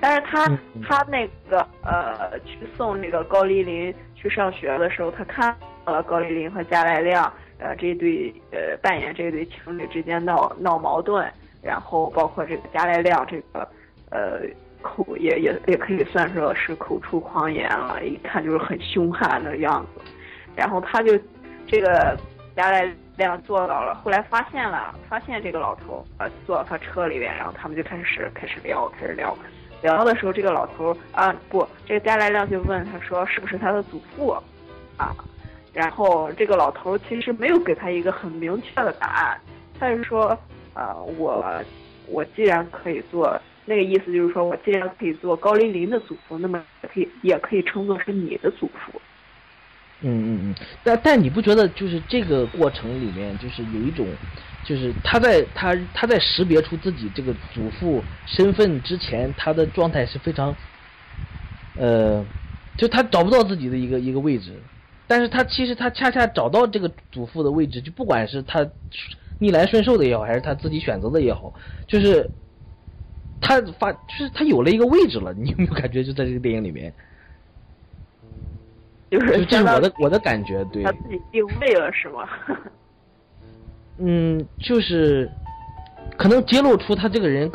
但是他、他那个呃去送那个高丽林去上学的时候，他看到了高丽林和加莱亮呃这一对呃扮演这一对情侣之间闹闹矛盾，然后包括这个加莱亮这个呃口也也也可以算说是口出狂言了，一看就是很凶悍的样子。然后他就这个加莱亮坐到了，后来发现了，发现这个老头呃坐到他车里面，然后他们就开始开始聊，开始聊。聊的时候，这个老头啊不，这个加莱亮就问他说是不是他的祖父啊？然后这个老头其实没有给他一个很明确的答案，他是说呃我我既然可以做那个意思就是说我既然可以做高林林的祖父，那么也可以也可以称作是你的祖父。嗯嗯嗯，但但你不觉得就是这个过程里面，就是有一种，就是他在他他在识别出自己这个祖父身份之前，他的状态是非常，呃，就他找不到自己的一个一个位置，但是他其实他恰恰找到这个祖父的位置，就不管是他逆来顺受的也好，还是他自己选择的也好，就是他发就是他有了一个位置了，你有没有感觉就在这个电影里面？就就是这是我的我的感觉，对。他自己定位了是吗？嗯，就是可能揭露出他这个人，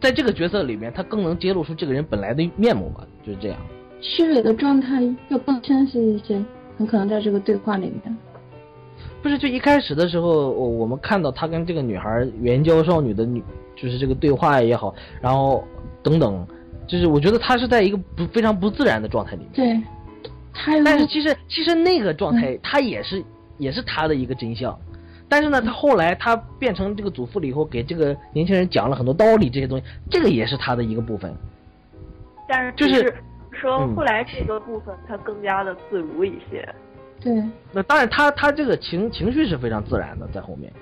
在这个角色里面，他更能揭露出这个人本来的面目吧，就是这样。虚伪的状态要更清晰一些，很可能在这个对话里面。不是，就一开始的时候，我我们看到他跟这个女孩援交少女的女，就是这个对话也好，然后等等，就是我觉得他是在一个不非常不自然的状态里面。对，但是其实其实那个状态，他也是也是他的一个真相。但是呢，他后来他变成这个祖父了以后，给这个年轻人讲了很多道理这些东西，这个也是他的一个部分。但是就是说嗯后来这个部分他更加的自如一些。对，那当然他，他这个情情绪是非常自然的，在后面，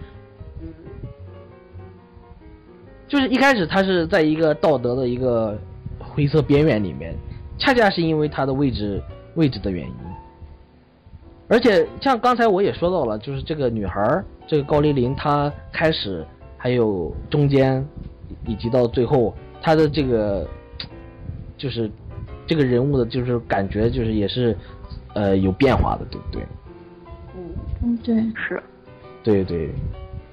就是一开始他是在一个道德的一个灰色边缘里面，恰恰是因为他的位置位置的原因。而且像刚才我也说到了，就是这个女孩，这个高丽琳，她开始还有中间，以及到最后，她的这个就是这个人物的，就是感觉就是也是呃有变化的，对不对？嗯，嗯对，是，对对，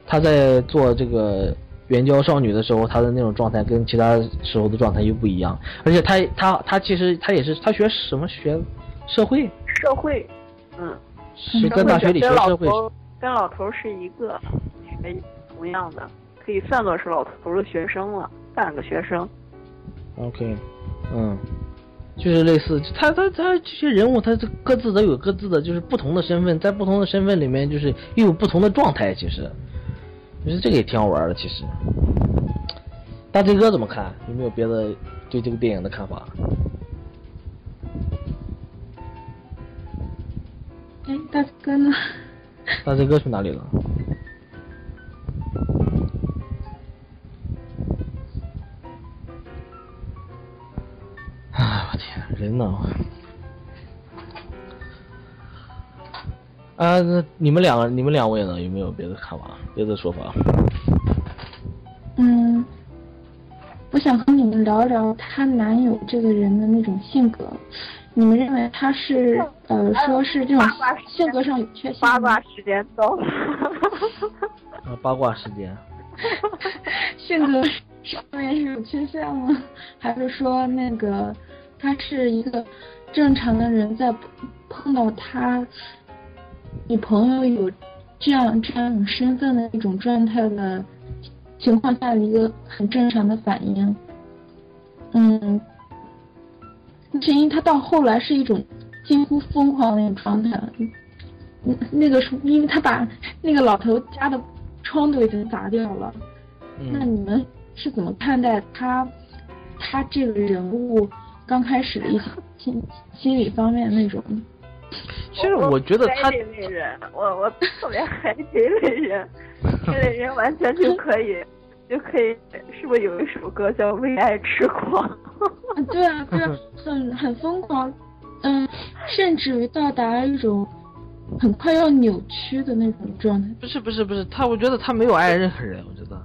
他在做这个援交少女的时候，他的那种状态跟其他时候的状态又不一样。而且他他他其实他也是他学什么学社会，社会，嗯，是在大学里学跟老社会。头跟老头是一个学同样的，可以算作是老头的学生了，半个学生。OK，嗯，就是类似他他他这些人物，他这各自都有各自的就是不同的身份，在不同的身份里面，就是又有不同的状态。其实，其实这个也挺好玩的。其实，大飞哥怎么看？有没有别的对这个电影的看法？哎，大哥呢？大飞哥去哪里了？哎，我天，人呢？啊，那你们两个，你们两位呢？有没有别的看法、别的说法？嗯，我想和你们聊一聊她男友这个人的那种性格。你们认为他是呃，说是这种性格上有缺陷？八卦时间到了。啊，八卦时间。性格上面是有缺陷吗？还是说那个他是一个正常的人，在碰到他女朋友有这样这样一种身份的一种状态的情况下的一个很正常的反应？嗯，是因为他到后来是一种近乎疯狂的一种状态。那，那个是，因为他把那个老头家的窗都已经砸掉了。那你们是怎么看待他？他这个人物刚开始的一些心心理方面那种？其实我觉得他这类人，我我特别害这类人，这类人完全就可以 就可以，是不是有一首歌叫《为爱痴狂》？对啊，对啊，很很疯狂，嗯，甚至于到达一种。很快要扭曲的那种状态。不是不是不是，他我觉得他没有爱任何人，我觉得。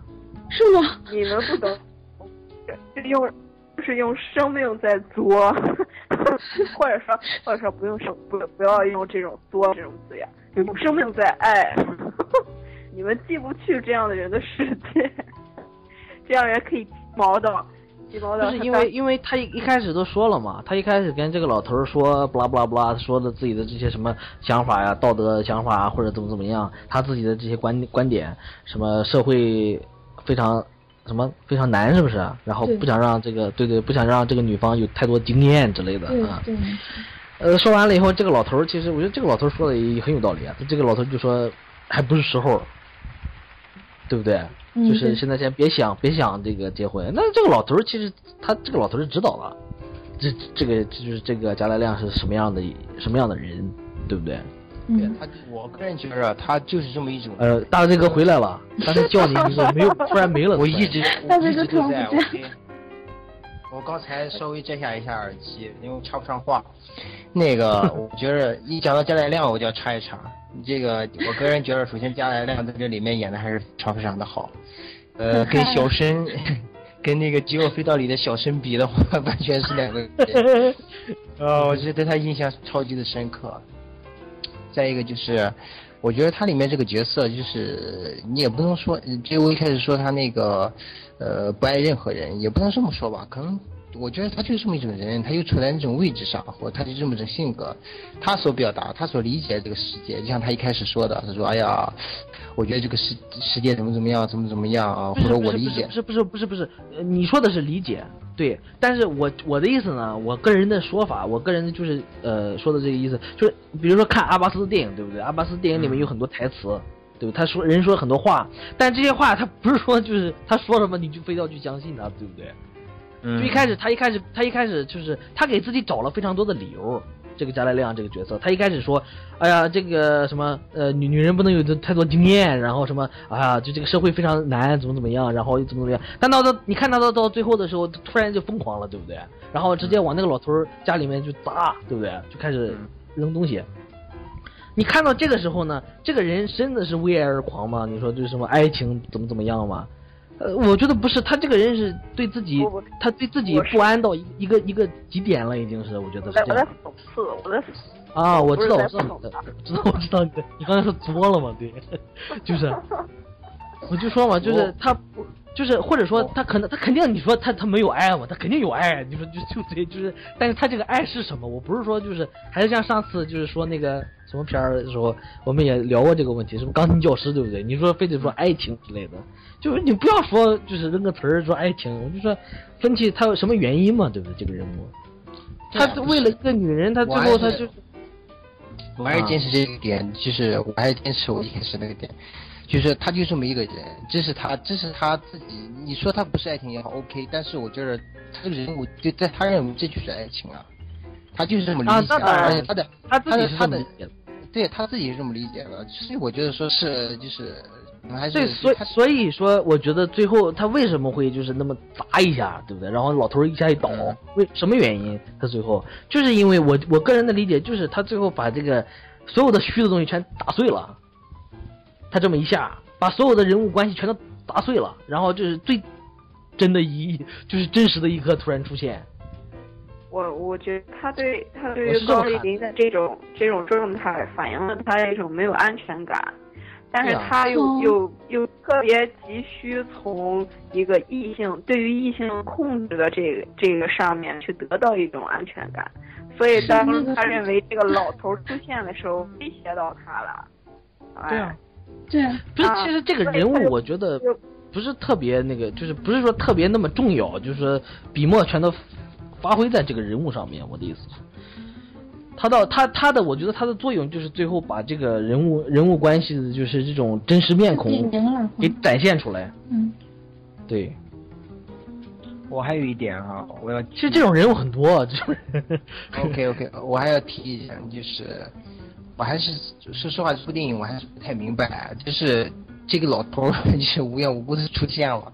是吗？你们不懂，是用是用生命在作，或者说或者说不用生不不要用这种作这种字眼，用生命在爱。你们进不去这样的人的世界，这样人可以毛的。就是因为，因为他一一开始都说了嘛，他一开始跟这个老头说，不拉不拉不拉，说的自己的这些什么想法呀、道德想法啊，或者怎么怎么样，他自己的这些观观点，什么社会非常什么非常难，是不是？然后不想让这个，对对，不想让这个女方有太多经验之类的啊。呃，说完了以后，这个老头其实我觉得这个老头说的也很有道理啊。这个老头就说，还不是时候，对不对？就是现在先别想别想这个结婚，那这个老头其实他这个老头是知道了，这这个就是这个贾乃亮是什么样的什么样的人，对不对？对，他我个人觉得他就是这么一种。呃，大这哥回来了，刚才叫你你说没有，突然没了。我一直我一直都在。我刚才稍微摘下一下耳机，因为插不上话。那个，我觉着一讲到贾乃亮，我就要插一插。这个，我个人觉得，首先贾乃亮在这里面演的还是非常非常的好。呃，跟小生，跟那个《极恶飞刀》里的小生比的话，完全是两个人。呃，我觉得对他印象超级的深刻。再一个就是，我觉得他里面这个角色，就是你也不能说，就我一开始说他那个，呃，不爱任何人，也不能这么说吧，可能。我觉得他就是这么一种人，他又处在那种位置上，或他就这么种性格，他所表达，他所理解这个世界，就像他一开始说的，他说：“哎呀，我觉得这个世世界怎么怎么样，怎么怎么样啊？”或者我理解，不是不是不是不是，你说的是理解，对，但是我我的意思呢，我个人的说法，我个人就是呃说的这个意思，就是比如说看阿巴斯的电影，对不对？阿巴斯电影里面有很多台词，对吧？他说人说很多话，但这些话他不是说就是 他说什么你就非要去相信他，对不对？就一开始，他一开始，他一开始就是他给自己找了非常多的理由。这个加莱亮这个角色，他一开始说：“哎呀，这个什么呃，女女人不能有太多经验，然后什么，哎呀，就这个社会非常难，怎么怎么样，然后又怎么怎么样。”但到到你看他到到最后的时候，突然就疯狂了，对不对？然后直接往那个老头家里面就砸，对不对？就开始扔东西。你看到这个时候呢，这个人真的是为爱而狂吗？你说就是什么爱情怎么怎么样吗？呃，我觉得不是，他这个人是对自己，他对自己不安到一一个一个极点了，已经是，我觉得是这样。我在讽刺，我在。啊，我知道，我知道，知道，我知道你，你刚才说作了嘛？对，就是，我就说嘛，就是他，就是或者说他可能他肯定你说他他没有爱嘛，他肯定有爱，你说就就这，就是，但是他这个爱是什么？我不是说就是还是像上次就是说那个什么片儿的时候，我们也聊过这个问题，什么钢琴教师对不对？你说非得说爱情之类的。就是你不要说，就是扔个词儿说爱情，我就说分析他有什么原因嘛，对不对？这个人物，他为了一个女人，他最后他就，我还是坚持这一点，就是我还是坚持我一开始那个点，就是他就这么一个人，这是他，这是他自己。你说他不是爱情也好，OK，但是我觉得他人物就在他认为这就是爱情啊，他就是这么理解，而且他的他自己是这么理解，对他自己是这么理解的，所以我觉得说是就是。对，所以所以说，我觉得最后他为什么会就是那么砸一下，对不对？然后老头一下一倒，为什么原因？他最后就是因为我我个人的理解就是他最后把这个所有的虚的东西全打碎了，他这么一下把所有的人物关系全都砸碎了，然后就是最真的一就是真实的一刻突然出现。我我觉得他对他对于高丽玲的这种这种状态反映了他一种没有安全感。但是他又、哦。又又特别急需从一个异性对于异性控制的这个这个上面去得到一种安全感，所以当他认为这个老头出现的时候威胁到他了，对啊。哎，对啊，不是，啊其实这个人物我觉得不是特别那个，就是不是说特别那么重要，就是说笔墨全都发挥在这个人物上面。我的意思是，他到他他的，我觉得他的作用就是最后把这个人物人物关系的，就是这种真实面孔给展现出来。嗯，对，我还有一点啊，我要其实这种人物很多，啊这种人。OK OK，我还要提一下，就是我还是说实话，这部电影我还是不太明白，就是这个老头儿 就是无缘无故的出现了，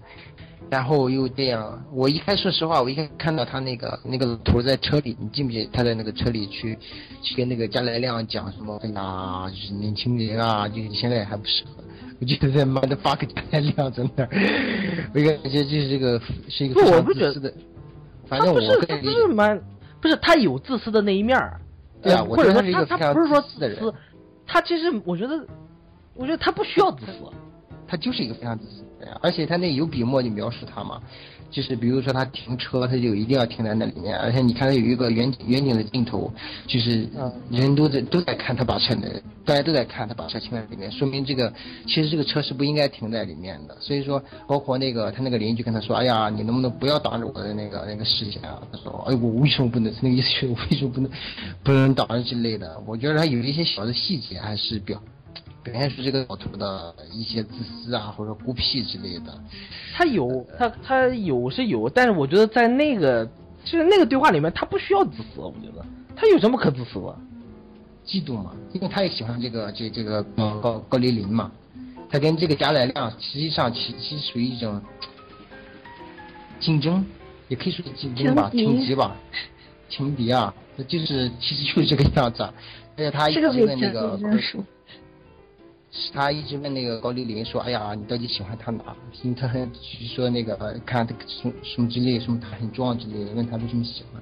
然后又这样。我一开始说实话，我一开始看到他那个那个老头在车里，你记不记得他在那个车里去去跟那个加莱亮讲什么？哎呀，就是年轻人啊，就是现在还不适合。我觉得在妈的 fuck 加莱亮在那儿，我感觉就是这个是一个我不觉得。反正我他不是是蛮不是他有自私的那一面儿，对啊或者说觉得他是一个他非常他不是说自私的人私，他其实我觉得，我觉得他不需要自私。他就是一个非常自私的人，而且他那有笔墨就描述他嘛，就是比如说他停车，他就一定要停在那里面，而且你看他有一个远景远景的镜头，就是人都在都在看他把车的，大家都在看他把车停在里面，说明这个其实这个车是不应该停在里面的。所以说，包括那个他那个邻居跟他说，哎呀，你能不能不要挡着我的那个那个视线啊？他说，哎，我为什么不能？那个意思是我为什么不能不能挡着之类的？我觉得他有一些小的细节还是表。表现出这个老头的一些自私啊，或者孤僻之类的。他有，他他有是有，但是我觉得在那个就是那个对话里面，他不需要自私，我觉得他有什么可自私的？嫉妒嘛，因为他也喜欢这个这这个嗯高高丽玲嘛，他跟这个贾乃亮实际上其其实属于一种竞争，也可以说是竞争吧，情敌吧，情敌啊，就是其实就是这个样子啊。而且他一直在那个没认输，是他一直问那个高丽玲说：“哎呀，你到底喜欢他哪？”因为他还说那个看他什么什么之类，什么他很壮之类的，问他为什么喜欢。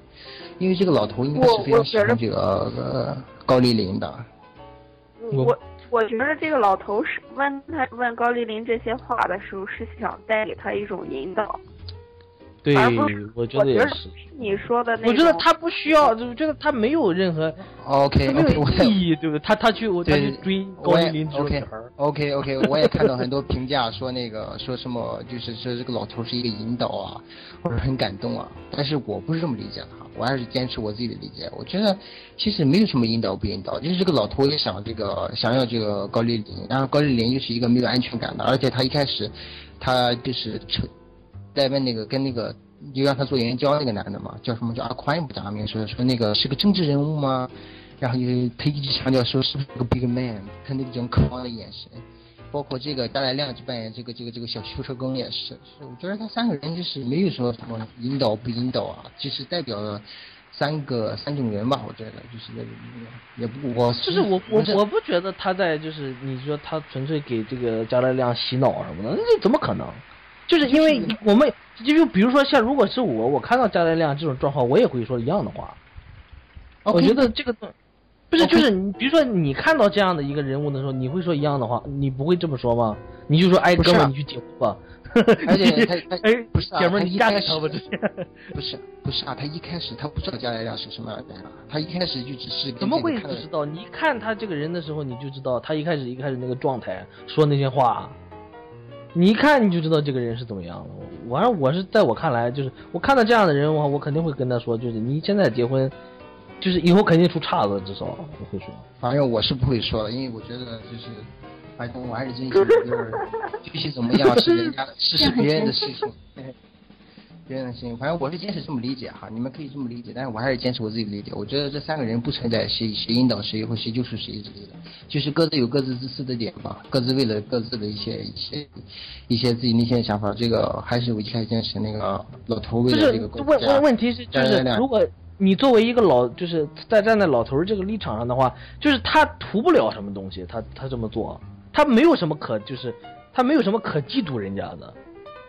因为这个老头应该是非常喜欢这个呃高丽玲的。我我我觉得这个老头是问他问高丽玲这些话的时候，是想带给他一种引导，对我觉得是。你说的那种。我觉得他不需要，我觉得他没有任何 OK 没 OK，有意义，对不对？他他去我他去追高我也丽玲这种女 OK 孩儿，OK OK，我也看到很多评价说那个说什么，就是说这个老头是一个引导啊，或者很感动啊。但是我不是这么理解的哈，我还是坚持我自己的理解。我觉得其实没有什么引导不引导，就是这个老头也想这个想要这个高丽林，然后高丽林又是一个没有安全感的，而且他一开始他就是扯在问那个跟那个就让他做援交那个男的嘛，叫什么叫阿宽不讲阿明说说那个是个政治人物吗？然后就是他一直强调说是不是个 big man，他那种渴望的眼神，包括这个张来亮就扮演这个这个这个小修车工也是，是我觉得他三个人就是没有说什么引导不引导啊，就是代表了三个三种人吧，我觉得就是在里面，也不我就是我我我不觉得他在就是你说他纯粹给这个加勒亮洗脑什么的，那怎么可能？就是因为我们就就比如说像如果是我，我看到加勒亮这种状况，我也会说一样的话。我觉得这个不是就是你比如说你看到这样的一个人物的时候，你会说一样的话，你不会这么说吗？你就说哎啊哥们你去结婚吧，而且他他哎不是啊姐们儿你他一开始。不是不是啊，他一开始他不知道加莱亮是什么样的人啊，他一开始就只是怎么会不知道？你一看他这个人的时候，你就知道他一开始一开始那个状态，说那些话，你一看你就知道这个人是怎么样了。我反正我是在我看来，就是我看到这样的人，我我肯定会跟他说，就是你现在结婚，就是以后肯定出岔子，至少我会说。反正我是不会说的，因为我觉得就是，反正我还是真心的，就是 具体怎么样是人家的是是别人的事情，别人的事情。反正我是坚持这么理解哈，你们可以这么理解，但是我还是坚持我自己的理解。我觉得这三个人不存在谁谁引导谁或谁就是谁之类的，就是各自有各自自私的点吧，各自为了各自的一些一些一些自己内心的想法。这个还是我一开始坚持那个老头为了这个国问家问问题是，就是如果你作为一个老，就是在站在老头这个立场上的话，就是他图不了什么东西，他他这么做，他没有什么可就是他没有什么可嫉妒人家的，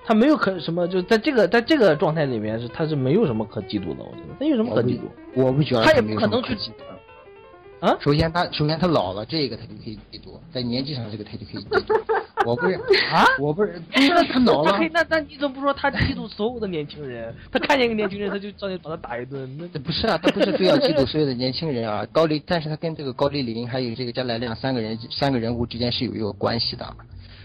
他没有可什么就在这个在这个状态里面是他是没有什么可嫉妒的，我觉得他有什么可嫉妒？我不觉得他也不可能去什么可记的啊？首先他首先他老了，这个他就可以嫉妒，在年纪上这个他就可以嫉妒。我不是啊，我不是，不是他老了 那，那那你怎么不说他嫉妒所有的年轻人？他看见一个年轻人，他就上去把他打一顿。那不是啊，他不是非要嫉妒所有的年轻人啊。高丽，但是他跟这个高丽玲还有这个加莱亮三个人三个人物之间是有一个关系的，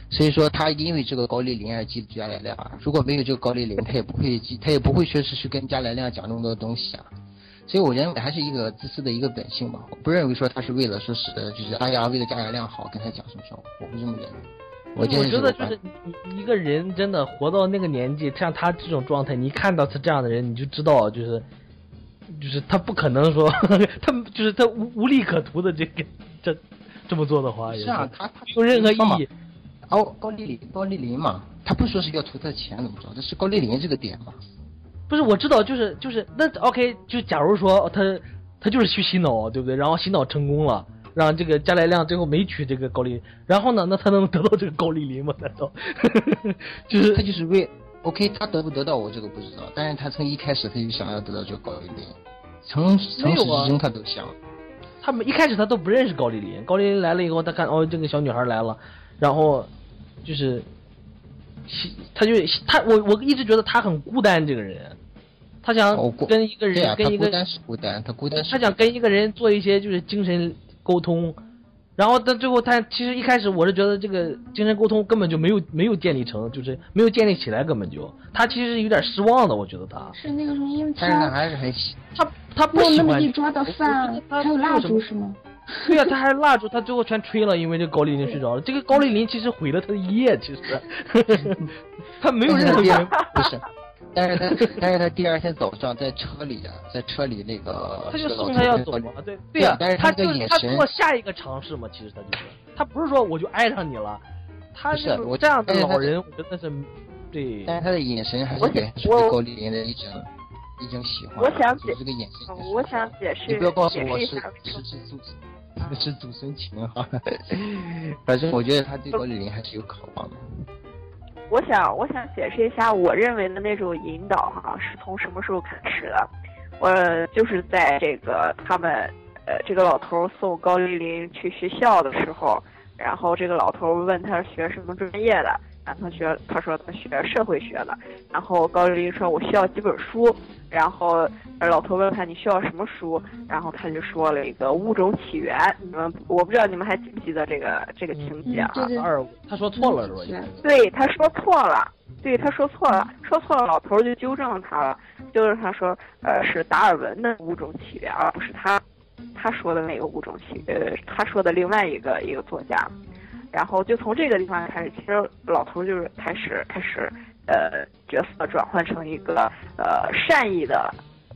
所以说他因为这个高丽玲而记住加莱亮啊。如果没有这个高丽玲，他也不会记，他也不会确实去跟加莱亮讲那么多东西啊。所以我认为还是一个自私的一个本性吧。我不认为说他是为了说是就是哎呀为了加莱亮好跟他讲什么什么，我不这么认为。我觉得得就是你一个人真的活到那个年纪，像他这种状态，你看到他这样的人，你就知道就是就是他不可能说 他就是他无无利可图的这个这这么做的话，也是啊，他他没有任何意义。哦，高丽丽高丽林嘛，他不说是要图他的钱怎么着？这是高丽林这个点嘛？不是，我知道，就是就是那 OK，就假如说他他就是去洗脑，对不对？然后洗脑成功了。让这个加莱亮最后没娶这个高丽，然后呢？那他能得到这个高丽林吗？难道 就是他就是为 OK？他得不得到我这个不知道，但是他从一开始他就想要得到这个高丽林，从从始至终他都想。他们一开始他都不认识高丽林，高丽林来了以后，他看哦这个小女孩来了，然后就是他就他我我一直觉得他很孤单这个人。他想跟一个人跟一个孤单是孤单，他孤单。他想跟一个人做一些就是精神。沟通，然后但最后他其实一开始我是觉得这个精神沟通根本就没有没有建立成，就是没有建立起来，根本就他其实是有点失望的，我觉得他是那个什么因为他还是很喜他他不喜欢一抓到饭，还有蜡烛是吗？对呀，他还蜡烛，他最后全吹了，因为这高丽玲睡着了。这个高丽玲其实毁了他的一夜，其实 他没有任何原因，不是。但是他，但是他第二天早上在车里啊，在车里那个，他就送他要走嘛，对对呀。但是他就他做下一个尝试嘛，其实他就是，他不是说我就爱上你了，他是我这样的老人，我觉得是，对。但是他的眼神还是对高丽玲的一种一种喜欢。我想解，这个眼神。我想解释，你不要告诉我是是是 祖，是祖孙情哈。反正我觉得他对高丽玲还是有渴望的。我想，我想解释一下，我认为的那种引导哈，是从什么时候开始的？我就是在这个他们，呃，这个老头送高丽玲去学校的时候，然后这个老头问他学什么专业的。让他学，他说他学社会学的。然后高丽玲说：“我需要几本书。”然后老头问他：“你需要什么书？”然后他就说了一个《物种起源》。你们我不知道你们还记不记得这个这个情节啊？二，他说错了是吧？对，他说错了。对，他说错了，说错了，老头就纠正了他了，纠正他说：“呃，是达尔文的《物种起源》，而不是他他说的那个《物种起》呃，他说的另外一个一个作家。”然后就从这个地方开始，其实老头就是开始开始，呃，角色转换成一个呃善意的，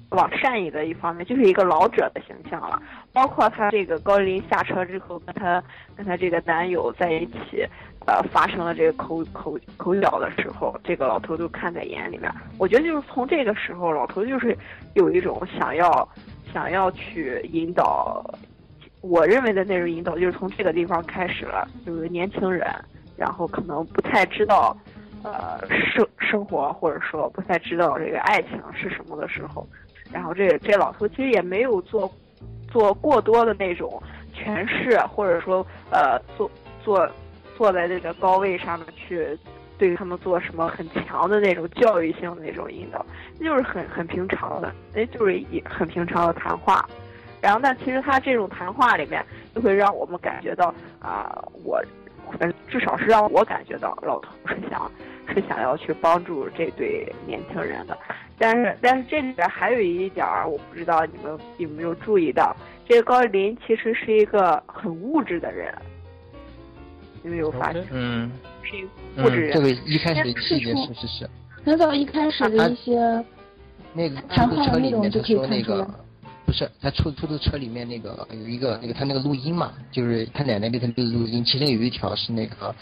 往善意的一方面，就是一个老者的形象了。包括他这个高林下车之后，跟他跟他这个男友在一起，呃，发生了这个口口口角的时候，这个老头都看在眼里面。我觉得就是从这个时候，老头就是有一种想要想要去引导。我认为的那种引导就是从这个地方开始了，就是年轻人，然后可能不太知道，呃，生生活或者说不太知道这个爱情是什么的时候，然后这这老头其实也没有做，做过多的那种诠释，或者说呃坐坐坐在这个高位上面去对他们做什么很强的那种教育性的那种引导，就是很很平常的，那就是一很平常的谈话。然后，但其实他这种谈话里面，就会让我们感觉到啊，我，至少是让我感觉到老头是想，是想要去帮助这对年轻人的。但是，但是这里边还有一点儿，我不知道你们有没有注意到，这个高林其实是一个很物质的人，有没有发现？嗯，是一个物质人。这个一开始的细节是是是。很早一开始的一些那个谈话的内容就可以看出来。不是，他出出租车里面那个有一个那个他那个录音嘛，就是他奶奶给他录录音，其中有一条是那个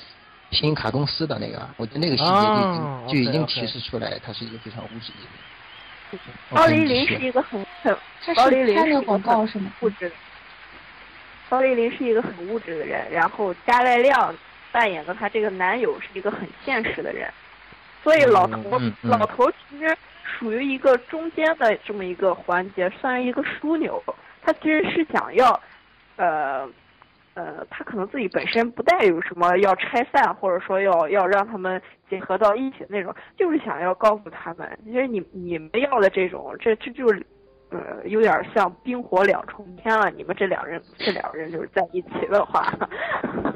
信用卡公司的那个，我觉得那个细节就已经就已经提示出来他是一个非常物质的人。高林林是一个很很高林林是一个很物质。高林林是一个很物质的人，然后加赖亮扮演的他这个男友是一个很现实的人，所以老头老头其实。属于一个中间的这么一个环节，算是一个枢纽。他其实是想要，呃呃，他可能自己本身不带有什么要拆散，或者说要要让他们结合到一起那种，就是想要告诉他们，其实你你们要的这种，这这就是。呃，有点像冰火两重天了。你们这两人，这两人就是在一起的话，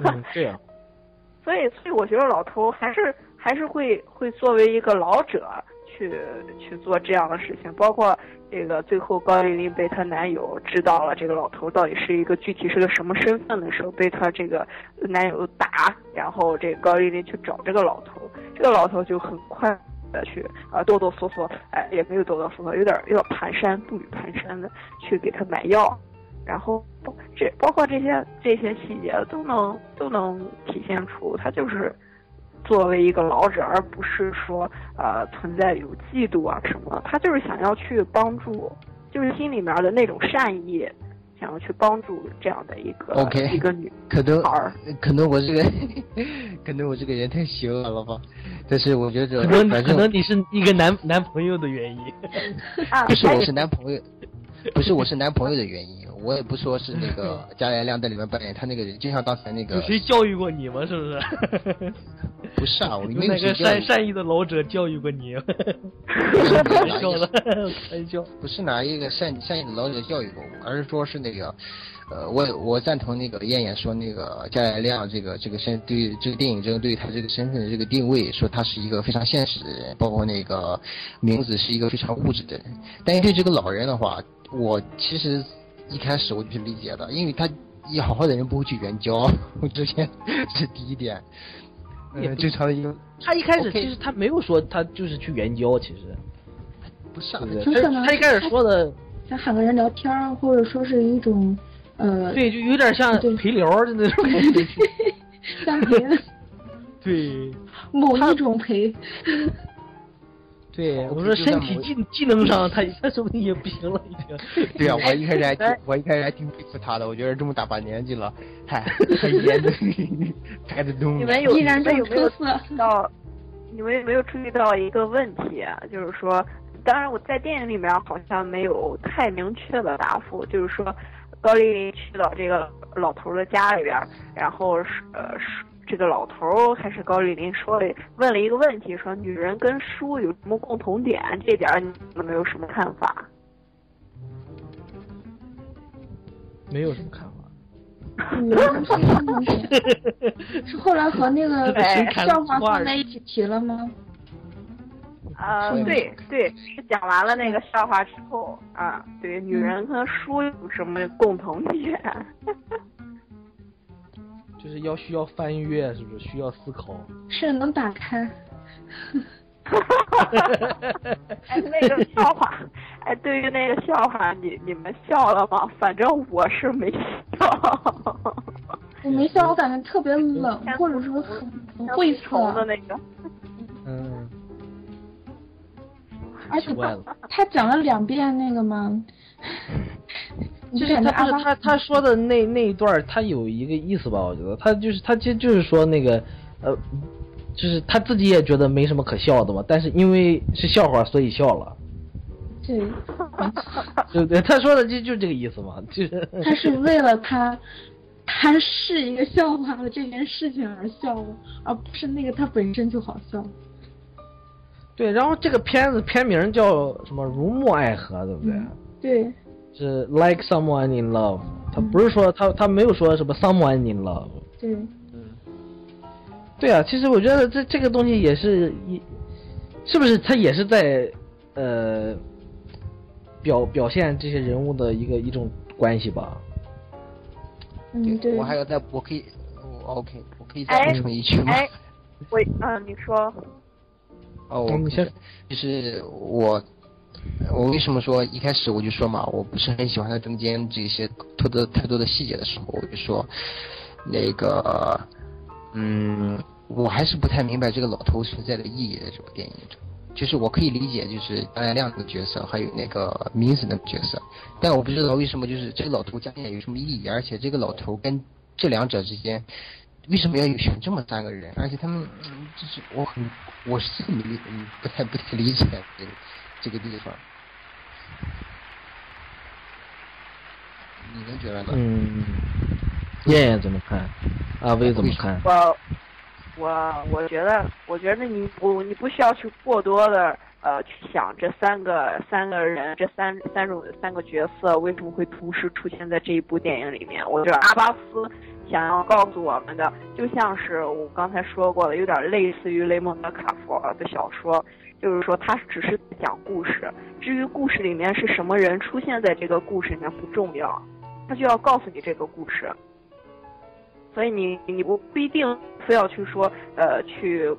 嗯，这样。所以，所以我觉得老头还是还是会会作为一个老者去去做这样的事情。包括这个最后高丽丽被她男友知道了这个老头到底是一个具体是个什么身份的时候，被她这个男友打，然后这高丽丽去找这个老头，这个老头就很快。的去啊哆哆嗦嗦，哎也没有哆哆嗦嗦，有点有点蹒跚步履蹒跚的去给他买药，然后包这包括这些这些细节都能都能体现出他就是作为一个老者，而不是说呃存在有嫉妒啊什么，他就是想要去帮助，就是心里面的那种善意。想要去帮助这样的一个 OK 一个女可能孩，可能我这个 可能我这个人太邪恶了吧？但是我觉得可能可能你是一个男男朋友的原因，不是我是男朋友，不是我是男朋友的原因。我也不说是那个 贾乃亮在里面扮演他那个人，就像刚才那个。有谁教育过你吗？是不是？不是啊，我 没有那个善善意的老者教育过你。开玩笑的，开玩笑。不是哪一个善善意的老者教育过我，而是说是那个，呃，我我赞同那个燕燕说那个贾乃亮这个这个身对这个电影中对他这个身份的这个定位，说他是一个非常现实的人，包括那个名字是一个非常物质的人。但是对这个老人的话，我其实。一开始我就是理解的，因为他一好好的人不会去援交，我之前是第一点。嗯，正常的一个。他一开始其实他没有说他就是去援交，其实。不是，他他一开始说的。想喊个人聊天，或者说是一种呃。对，就有点像陪聊的那种感觉。像陪。对。某一种陪。对，我说身体技技能上，他他说不定也不行了，已经。对啊，我一开始还挺我一开始还挺佩服他的，我觉得这么大把年纪了，还还演的拍得动。你们有你们有没有注意到？你们有没有注意到一个问题？就是说，当然我在电影里面好像没有太明确的答复，就是说高丽丽去到这个老头的家里边，然后是呃是。这个老头还是高丽玲说了，问了一个问题，说女人跟书有什么共同点？这点你们没有什么看法？没有什么看法。女人跟书共同点是后来和那个 笑话放在一起提了吗？啊，对对，是讲完了那个笑话之后啊，对，女人和书有什么共同点？就是要需要翻阅，是不是需要思考？是能打开。哎，那个笑话，哎，对于那个笑话，你你们笑了吗？反正我是没笑。我没笑，我感觉特别冷，或者说很晦涩的那个。嗯。而且他他讲了两遍那个吗？就是他不是他他说的那那一段他有一个意思吧？我觉得他就是他其实就是说那个呃，就是他自己也觉得没什么可笑的嘛，但是因为是笑话，所以笑了。对，对不对？他说的就就这个意思嘛，就是。他是为了他，他是一个笑话的这件事情而笑，而不是那个他本身就好笑。对，然后这个片子片名叫什么？如沐爱河，对不对？对。是 like someone in love，他不是说他他没有说什么 someone in love。对，嗯，对啊，其实我觉得这这个东西也是一，是不是他也是在呃表表现这些人物的一个一种关系吧？嗯，对。我还要再，我可以，OK，我可以再补充一句吗？哎，我，嗯，你说。哦，我先，就是我。我为什么说一开始我就说嘛，我不是很喜欢他中间这些拖的太多的细节的时候，我就说，那个，嗯，我还是不太明白这个老头存在的意义在这部电影中。就是我可以理解，就是张爱亮的角色，还有那个明子的角色，但我不知道为什么就是这个老头加进来有什么意义，而且这个老头跟这两者之间为什么要有选这么三个人，而且他们就是我很我是没嗯不太不太理解这个。这个地方，你们觉得呢？嗯，燕燕怎么看？阿威怎么看？我我我觉得，我觉得你不你不需要去过多的呃去想这三个三个人这三三种三个角色为什么会同时出现在这一部电影里面。我觉得阿巴斯想要告诉我们的，就像是我刚才说过的，有点类似于雷蒙德·卡佛的小说，就是说他只是讲故事，至于故事里面是什么人出现在这个故事里面不重要，他就要告诉你这个故事。所以你你不不一定非要去说呃去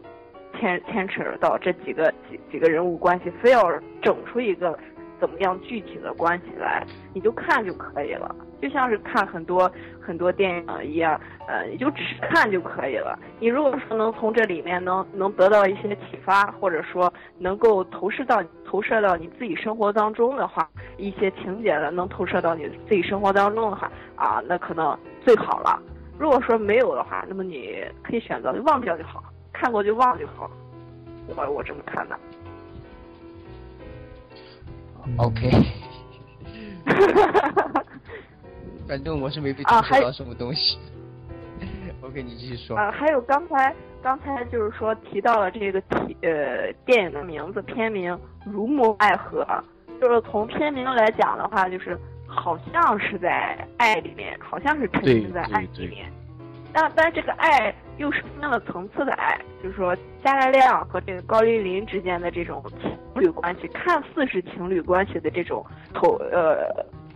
牵牵扯到这几个几几个人物关系，非要整出一个怎么样具体的关系来，你就看就可以了，就像是看很多很多电影一样，呃，你就只是看就可以了。你如果说能从这里面能能得到一些启发，或者说能够投射到投射到你自己生活当中的话，一些情节的能投射到你自己生活当中的话，啊，那可能最好了。如果说没有的话，那么你可以选择忘掉就好，看过就忘就好。我我这么看的。OK，反正我是没被啊还投射到什么东西。OK，你继续说。啊，还有刚才刚才就是说提到了这个题呃电影的名字片名《如沐爱河》，就是从片名来讲的话，就是好像是在爱里面，好像是沉浸在爱里面。但但这个爱又是分了层次的爱，就是说加莱亮和这个高丽琳之间的这种情侣关系，看似是情侣关系的这种投呃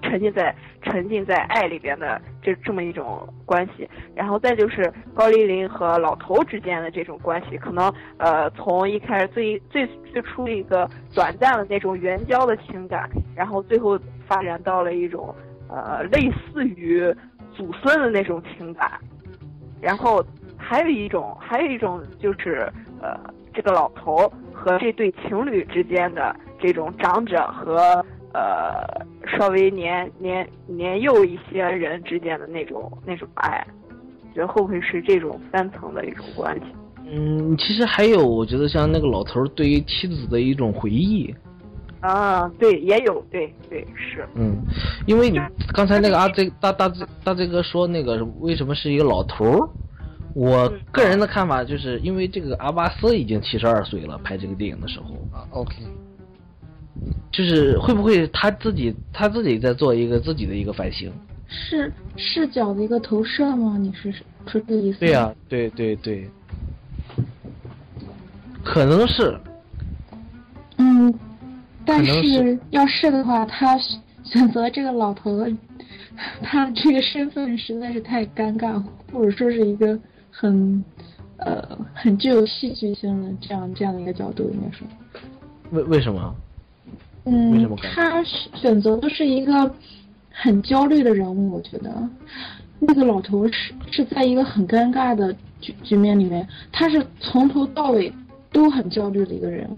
沉浸在沉浸在爱里边的这这么一种关系，然后再就是高丽琳和老头之间的这种关系，可能呃从一开始最最最初一个短暂的那种援交的情感，然后最后发展到了一种呃类似于祖孙的那种情感。然后还有一种，还有一种就是呃，这个老头和这对情侣之间的这种长者和呃稍微年年年幼一些人之间的那种那种爱，觉得会不会是这种三层的一种关系？嗯，其实还有，我觉得像那个老头对于妻子的一种回忆。啊，对，也有，对对是，嗯，因为你刚才那个阿 Z 大大 Z 大 Z 哥说那个为什么是一个老头儿，我个人的看法就是因为这个阿巴斯已经七十二岁了，拍这个电影的时候，啊，OK，就是会不会他自己他自己在做一个自己的一个反省？是视角的一个投射吗？你是是这个意思？对呀、对对对，可能是，嗯，但是是要是的话，他选选择这个老头的，他这个身份实在是太尴尬，或者说是一个很呃很具有戏剧性的这样这样的一个角度，应该说。为为什么？为什嗯么，他选择的是一个很焦虑的人物，我觉得那个老头是是在一个很尴尬的局局面里面，他是从头到尾都很焦虑的一个人。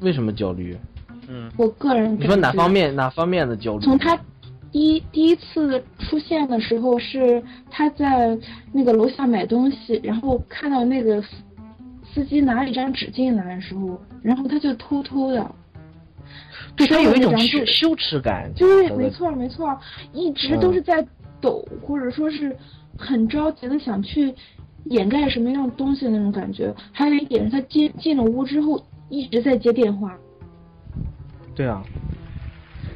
为什么焦虑？嗯，我个人你说哪方面哪方面的焦虑？从他第一第一次出现的时候，是他在那个楼下买东西，然后看到那个司司机拿了一张纸进来的时候，然后他就偷偷的，对他有一种羞羞耻感。对，没错没错，一直都是在抖，或者说是很着急的想去掩盖什么样东西的那种感觉。还有一点是他进进了屋之后一直在接电话，对啊，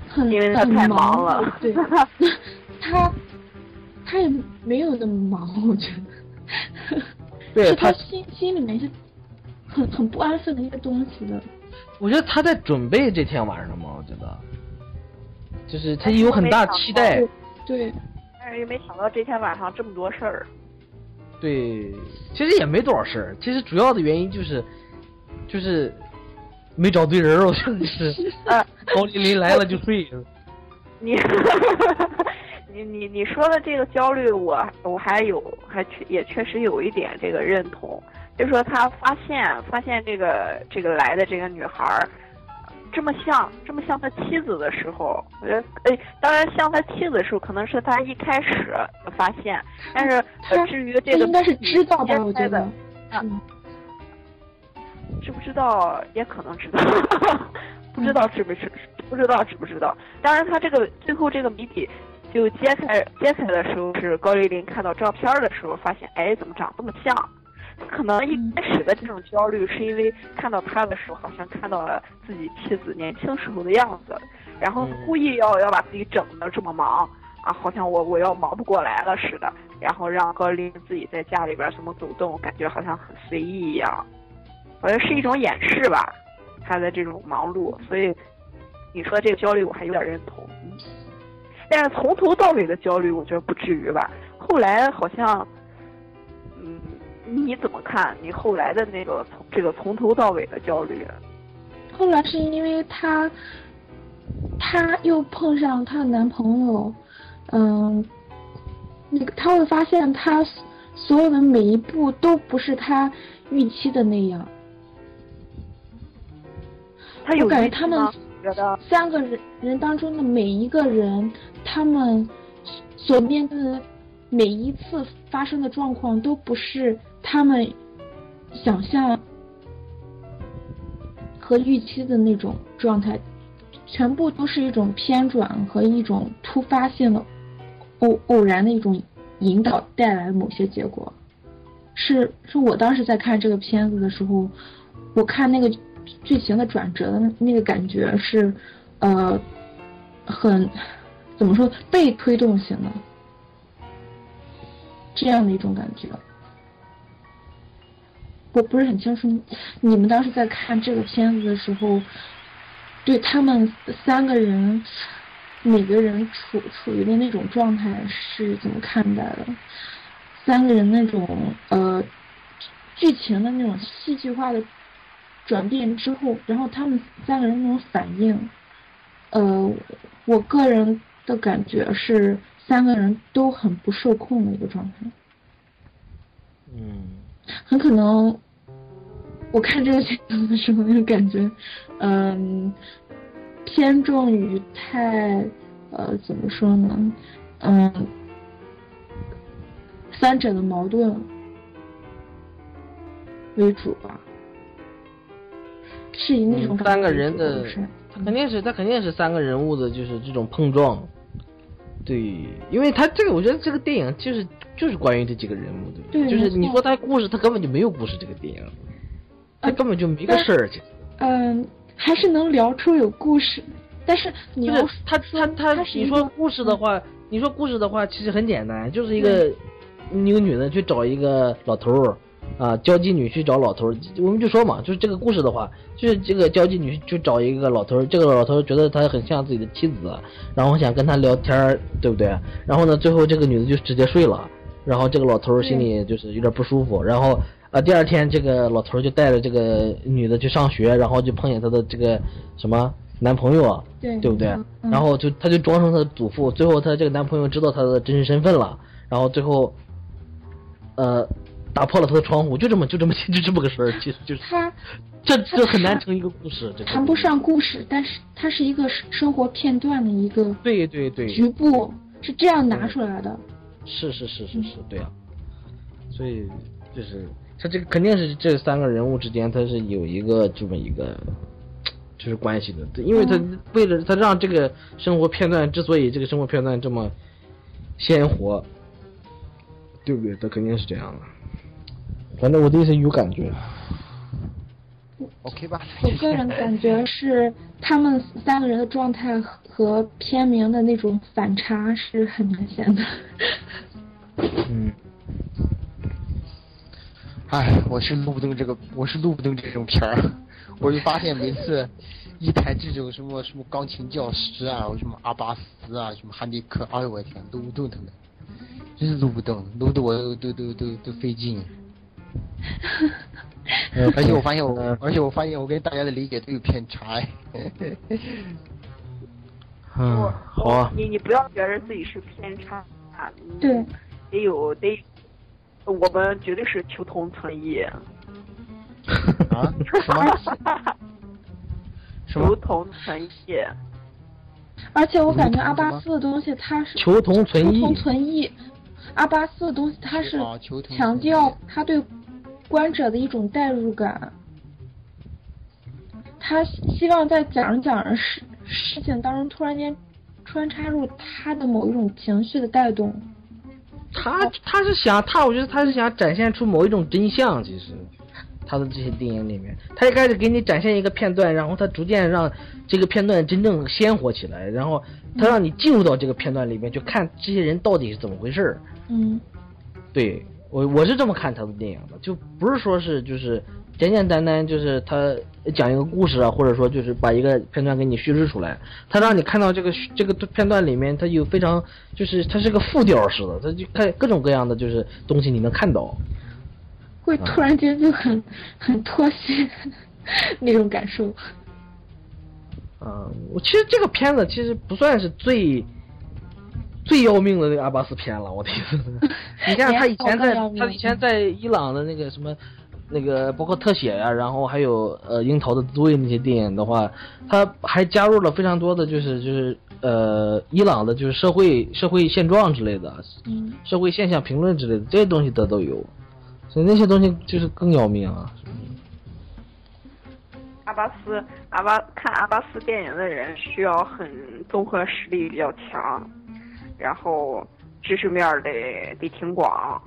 很因为他太忙了 对，他他也没有那么忙，我觉得。是对他他心心里面是很很不安分的一个东西的。我觉得他在准备这天晚上嘛，我觉得，就是他有很大期待。对，但是又没想到这天晚上这么多事儿。对，其实也没多少事儿，其实主要的原因就是，就是没找对人儿，我觉得是呃，高丽琳来了就睡。你你你你说的这个焦虑我，我还有还确也确实有一点这个认同，就是说他发现发现这个这个来的这个女孩儿这么像这么像他妻子的时候，我觉得哎，当然像他妻子的时候，可能是他一开始发现，但是呃至于这个应该是知道吧？我觉得知不知道也可能知道，不知道知不知不知道知不知道。当然，他这个最后这个谜底就揭开揭开的时候是高丽玲看到照片的时候，发现哎怎么长这么像？可能一开始的这种焦虑是因为看到他的时候好像看到了自己妻子年轻时候的样子，然后故意要要把自己整的这么忙啊，好像我我要忙不过来了似的，然后让高丽玲自己在家里边怎么走动，感觉好像很随意一样，好像是一种掩饰吧，他的这种忙碌，所以你说这个焦虑我还有点认同。但是从头到尾的焦虑，我觉得不至于吧。后来好像，嗯，你怎么看？你后来的那个从这个从头到尾的焦虑？后来是因为她，她又碰上她的男朋友，嗯，那个她会发现她所有的每一步都不是她预期的那样。他有我感觉他们觉得三个人人当中的每一个人，他们所面对的每一次发生的状况，都不是他们想象和预期的那种状态，全部都是一种偏转和一种突发性的偶偶然的一种引导带来的某些结果。是是我当时在看这个片子的时候，我看那个剧情的转折的那个感觉是，呃，很怎么说被推动型的这样的一种感觉。我不是很清楚，你们当时在看这个片子的时候，对他们三个人每个人处处于的那种状态是怎么看待的？三个人那种呃剧情的那种戏剧化的转变之后，然后他们三个人那种反应，呃，我个人的感觉是三个人都很不受控的一个状态。嗯，很可能我看这个镜头的时候，那个感觉，嗯，偏重于太呃怎么说呢，嗯，三者的矛盾为主吧，是以那种三个人的他肯定是他肯定是三个人物的，就是这种碰撞。对，因为他这个，我觉得这个电影就是就是关于这几个人物的，对就是你说他故事，他根本就没有故事，这个电影，他根本就没个事儿。其实。嗯，还是能聊出有故事，但是你要就是他他他，你说故事的话，你说故事的话，其实很简单，就是一个一个女的去找一个老头儿啊，交际女去找老头儿，我们就说嘛，就是这个故事的话，就是这个交际女去找一个老头儿，这个老头儿觉得他很像自己的妻子，然后想跟他聊天儿，对不对？然后呢，最后这个女的就直接睡了，然后这个老头儿心里就是有点不舒服，然后。啊，第二天这个老头儿就带着这个女的去上学，然后就碰见她的这个什么男朋友啊，对对不对？嗯然后就她就装成她的祖父，最后她这个男朋友知道她的真实身份了，然后最后，呃，打破了他的窗户，就这么就这么 就这么个事儿，其实就是他这这很难成一个故事，这个谈不上故事，但是它是一个生活片段的一个对对对，局部，是这样拿出来的。是是是是是，对啊，所以就是他这个肯定是这三个人物之间他是有一个这么一个就是关系的，对因为他嗯为了他让这个生活片段之所以这个生活片段这么鲜活，对不对？他肯定是这样的。反正我对是有感觉，OK 吧？我个人感觉是他们三个人的状态和片名的那种反差是很明显的。嗯，哎，我是录不动这个，我是录不动这种片儿。我就发现每次一谈这种什么什么钢琴教师啊，什么阿巴斯啊，什么哈迪克，哎呦我天，录不动他们，真是录不动，录的我都都都都都费劲。而且我发现我，而且我发现我跟大家的理解都有偏差。哎 嗯，好啊，你你不要觉得自己是偏差啊，对，得有得，我们绝对是求同存异，啊？什么？求同存异。而且我感觉嗯阿巴斯的东西它是求同存异求同存异。阿巴斯的东西他是强调他对观者的一种代入感，他希望在讲着讲着事事情当中突然间穿插入他的某一种情绪的带动。他他是想他，我觉得他是想展现出某一种真相。其实，他的这些电影里面，他一开始给你展现一个片段，然后他逐渐让这个片段真正鲜活起来，然后他让你进入到这个片段里面，去看这些人到底是怎么回事儿。嗯，对我我是这么看他的电影的，就不是说是就是简简单单就是他讲一个故事啊，或者说就是把一个片段给你叙事出来，他让你看到这个这个片段里面，他有非常就是它是个复调式的，他就看各种各样的就是东西你能看到。会突然间就很很脱线那种感受。嗯，我其实这个片子其实不算是最最要命的那个阿巴斯片了，我的意思，你看他以前在他以前在伊朗的那个什么那个包括特写呀、然后还有呃樱桃的滋味那些电影的话，他还加入了非常多的就是就是呃伊朗的就是社会社会现状之类的，嗯，社会现象评论之类的这些东西他都有，所以那些东西就是更要命啊。阿巴斯，阿巴看阿巴斯电影的人需要很综合实力比较强，然后知识面得得挺广，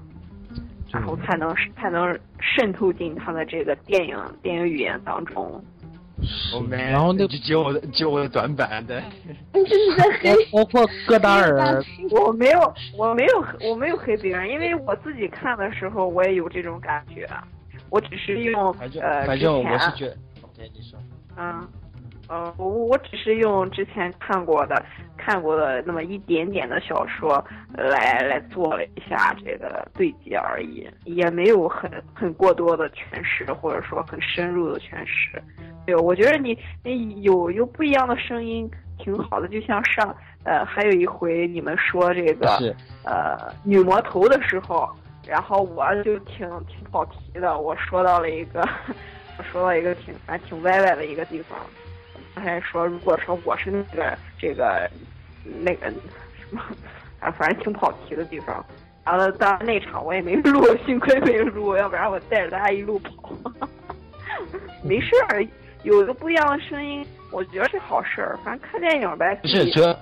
然后才能才能渗透进他的这个电影电影语言当中。然后那就接我的接我的短板的，你这是在黑包括戈达尔，我没有，我没有，我没有黑别人，因为我自己看的时候我也有这种感觉，我只是用反正呃反正之前我是觉得，对你说，嗯，呃，我我只是用之前看过的看过的那么一点点的小说呃来来做了一下这个对接而已，也没有很很过多的诠释，或者说很深入的诠释。对，我觉得你你有有不一样的声音挺好的，就像上呃还有一回你们说这个是呃女魔头的时候，然后我就挺挺跑题的，我说到了一个，我说到一个挺反正挺歪歪的一个地方，还说如果说我是那个这个那个什么啊，反正挺跑题的地方。然后当然那场我也没录，幸亏没录，要不然我带着大家一路跑。没事儿，有一个不一样的声音，我觉得是好事儿。反正看电影呗，不是主要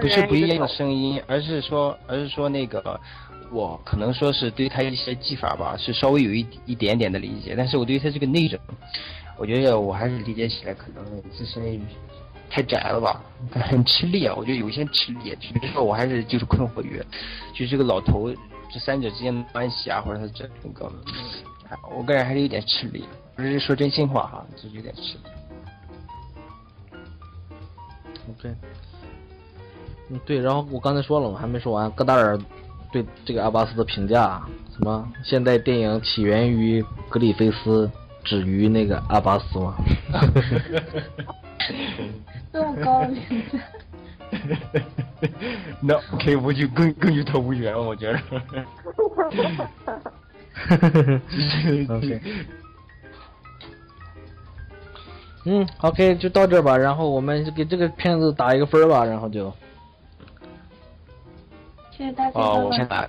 不是不一样的声音，而是说而是说那个我可能说是对他一些技法吧，是稍微有一一点点的理解，但是我对他这个内容，我觉得我还是理解起来可能自身太窄了吧，很吃力啊，我觉得有些吃力。比如说我还是就是困惑于，就是这个老头这三者之间的关系啊，或者他这那个，我个人还是有点吃力，不是说真心话哈，就是有点吃力。OK，嗯，对，然后我刚才说了嘛，还没说完，戈达尔对这个阿巴斯的评价，什么现代电影起源于格里菲斯，止于那个阿巴斯嘛。这么高的评价。那 OK，我就更更与他无缘，我觉得。OK，嗯，OK，就到这儿吧。然后我们就给这个片子打一个分儿吧，然后就谢谢大家。啊，我先来。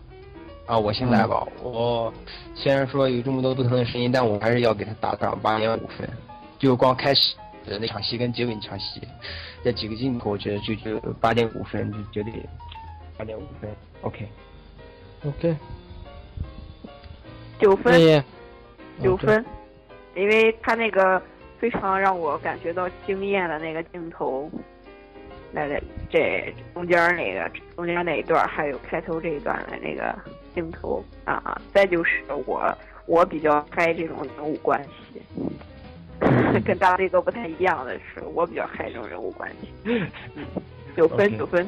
啊，我先来吧。我虽然说有这么多不同的声音，但我还是要给他打上八点五分。就光开始的那场戏跟结尾那场戏，这几个镜头，我觉得就就八点五分，就绝对八点五分。OK，OK。九分九分，因为他那个非常让我感觉到惊艳的那个镜头，那个这中间那个中间那一段，还有开头这一段的那个镜头啊，再就是我我比较嗨这种人物关系，跟大卫都不太一样的是，我比较嗨这种人物关系。嗯九分九分，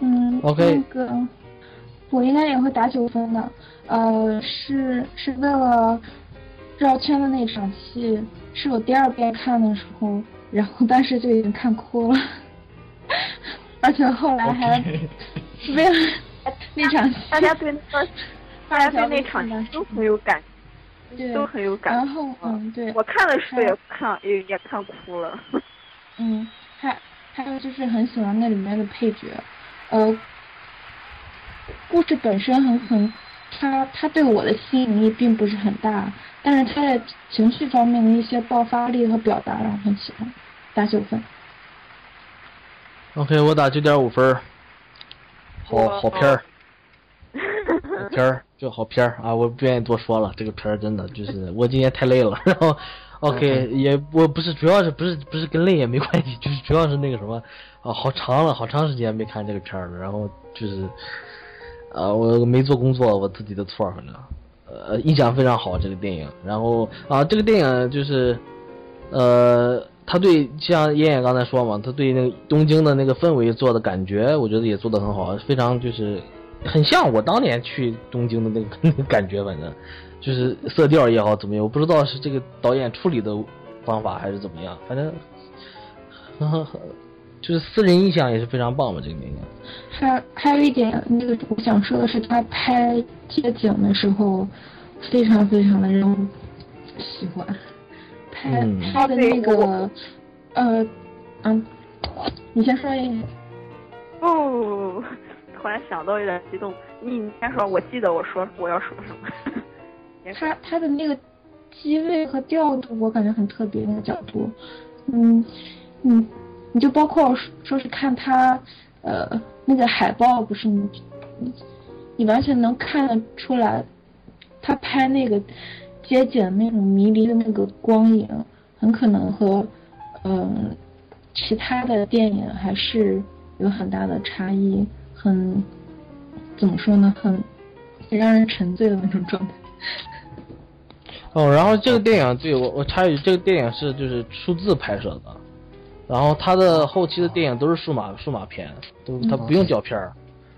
嗯 OK 那个我应该也会打九分的。呃，是是为了绕圈的那场戏，是我第二遍看的时候，然后当时就已经看哭了，而且后来还为了 那场戏，大家对那个大家对那场戏戏都很有感，都很有感。然后嗯对，我看的时候也看也也看哭了。嗯，还还有就是很喜欢那里面的配角，呃，故事本身很很，他他对我的吸引力并不是很大，但是他在情绪方面的一些爆发力和表达让我很喜欢，打九分。OK，我打九点五分，好 好片儿，好片儿就好片儿啊！我不愿意多说了，这个片儿真的就是 我今天太累了，然后 OK 也我不是主要是不是不是跟累也没关系，就是主要是那个什么啊，好长了，好长时间没看这个片儿了，然后就是啊，我没做工作，我自己的错，反正呃印象非常好这个电影，然后啊这个电影就是呃。他对像燕燕刚才说嘛，他对那个东京的那个氛围做的感觉，我觉得也做得很好，非常就是很像我当年去东京的那个 那个感觉，反正就是色调也好怎么样，我不知道是这个导演处理的方法还是怎么样，反正呵呵就是私人印象也是非常棒嘛，这个电影。还还有一点，那个我想说的是，他拍街景的时候，非常非常的让我喜欢。拍嗯拍的那个，呃，嗯，你先说一下。哦，突然想到有点激动。你你先说，我记得我说我要说什么。他他的那个机位和调度，我感觉很特别，那个角度，嗯嗯，你就包括说是看他呃那个海报，不是你你完全能看得出来，他拍那个街景那种迷离的那个光影，很可能和嗯、其他的电影还是有很大的差异，很怎么说呢，很很让人沉醉的那种状态。哦，然后这个电影对我我插一句，这个电影是就是数字拍摄的，然后他的后期的电影都是数码数码片，都他不用胶片儿，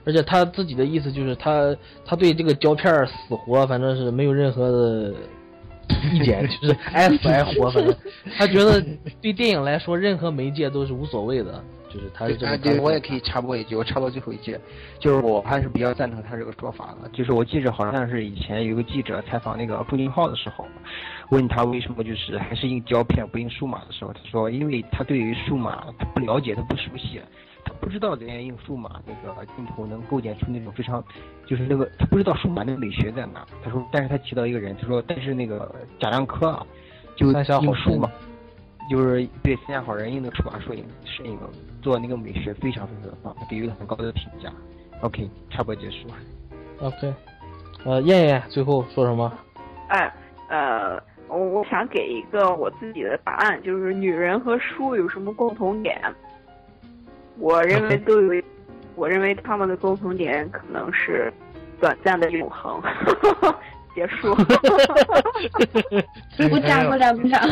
而且他自己的意思就是他他对这个胶片儿死活反正是没有任何的意见，就是爱死爱活，反正他觉得对电影来说任何媒介都是无所谓的，就是他是这啊，么对，我也可以插播一句，我插播最后一句，就是我还是比较赞同他这个说法的。就是我记着好像是以前有个记者采访那个朱金浩的时候，问他为什么就是还是印胶片不印数码的时候，他说因为他对于数码他不了解，他不熟悉，他不知道人家用数码那个镜头能构建出那种非常，就是那个他不知道数码那个美学在哪。他说，但是他提到一个人，他说但是那个贾樟柯啊，就用数码。就是对三峡好人印的数码摄影摄影做那个美学非常非常的棒，给予了很高的评价。OK，差不多结束。OK，呃，燕燕最后说什么？哎，呃，我我想给一个我自己的答案，就是女人和书有什么共同点？我认为都有，我认为他们的共同点可能是短暂的永恒。结束。鼓掌鼓掌鼓掌！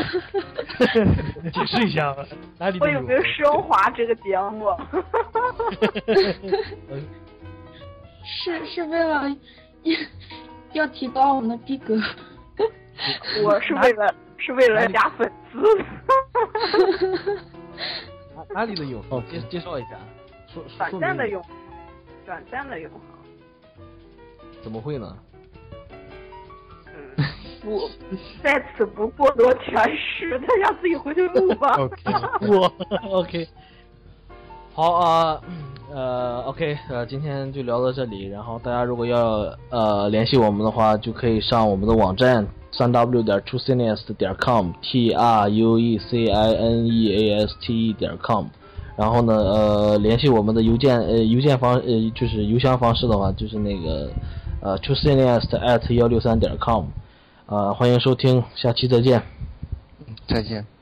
解释一下吧，哪里我有没有升华这个节目？是是为了要提高我们的逼格。我是为了是为了加粉丝。哪哪里的永恒？介介绍一下，说短暂的永，短暂的永恒。怎么会呢？不，在此不过多诠释，大家自己回去录吧。OK，我 OK，好啊，呃，OK，呃，今天就聊到这里。然后大家如果要呃联系我们的话，就可以上我们的网站三 w 点 truecineast 点 com，t r u e c i n e a s t e 点 com。然后呢，呃，联系我们的邮件，呃，邮件方，呃，就是邮箱方式的话，就是那个呃 truecineast at 幺六三点 com。呃，欢迎收听，下期再见。再见。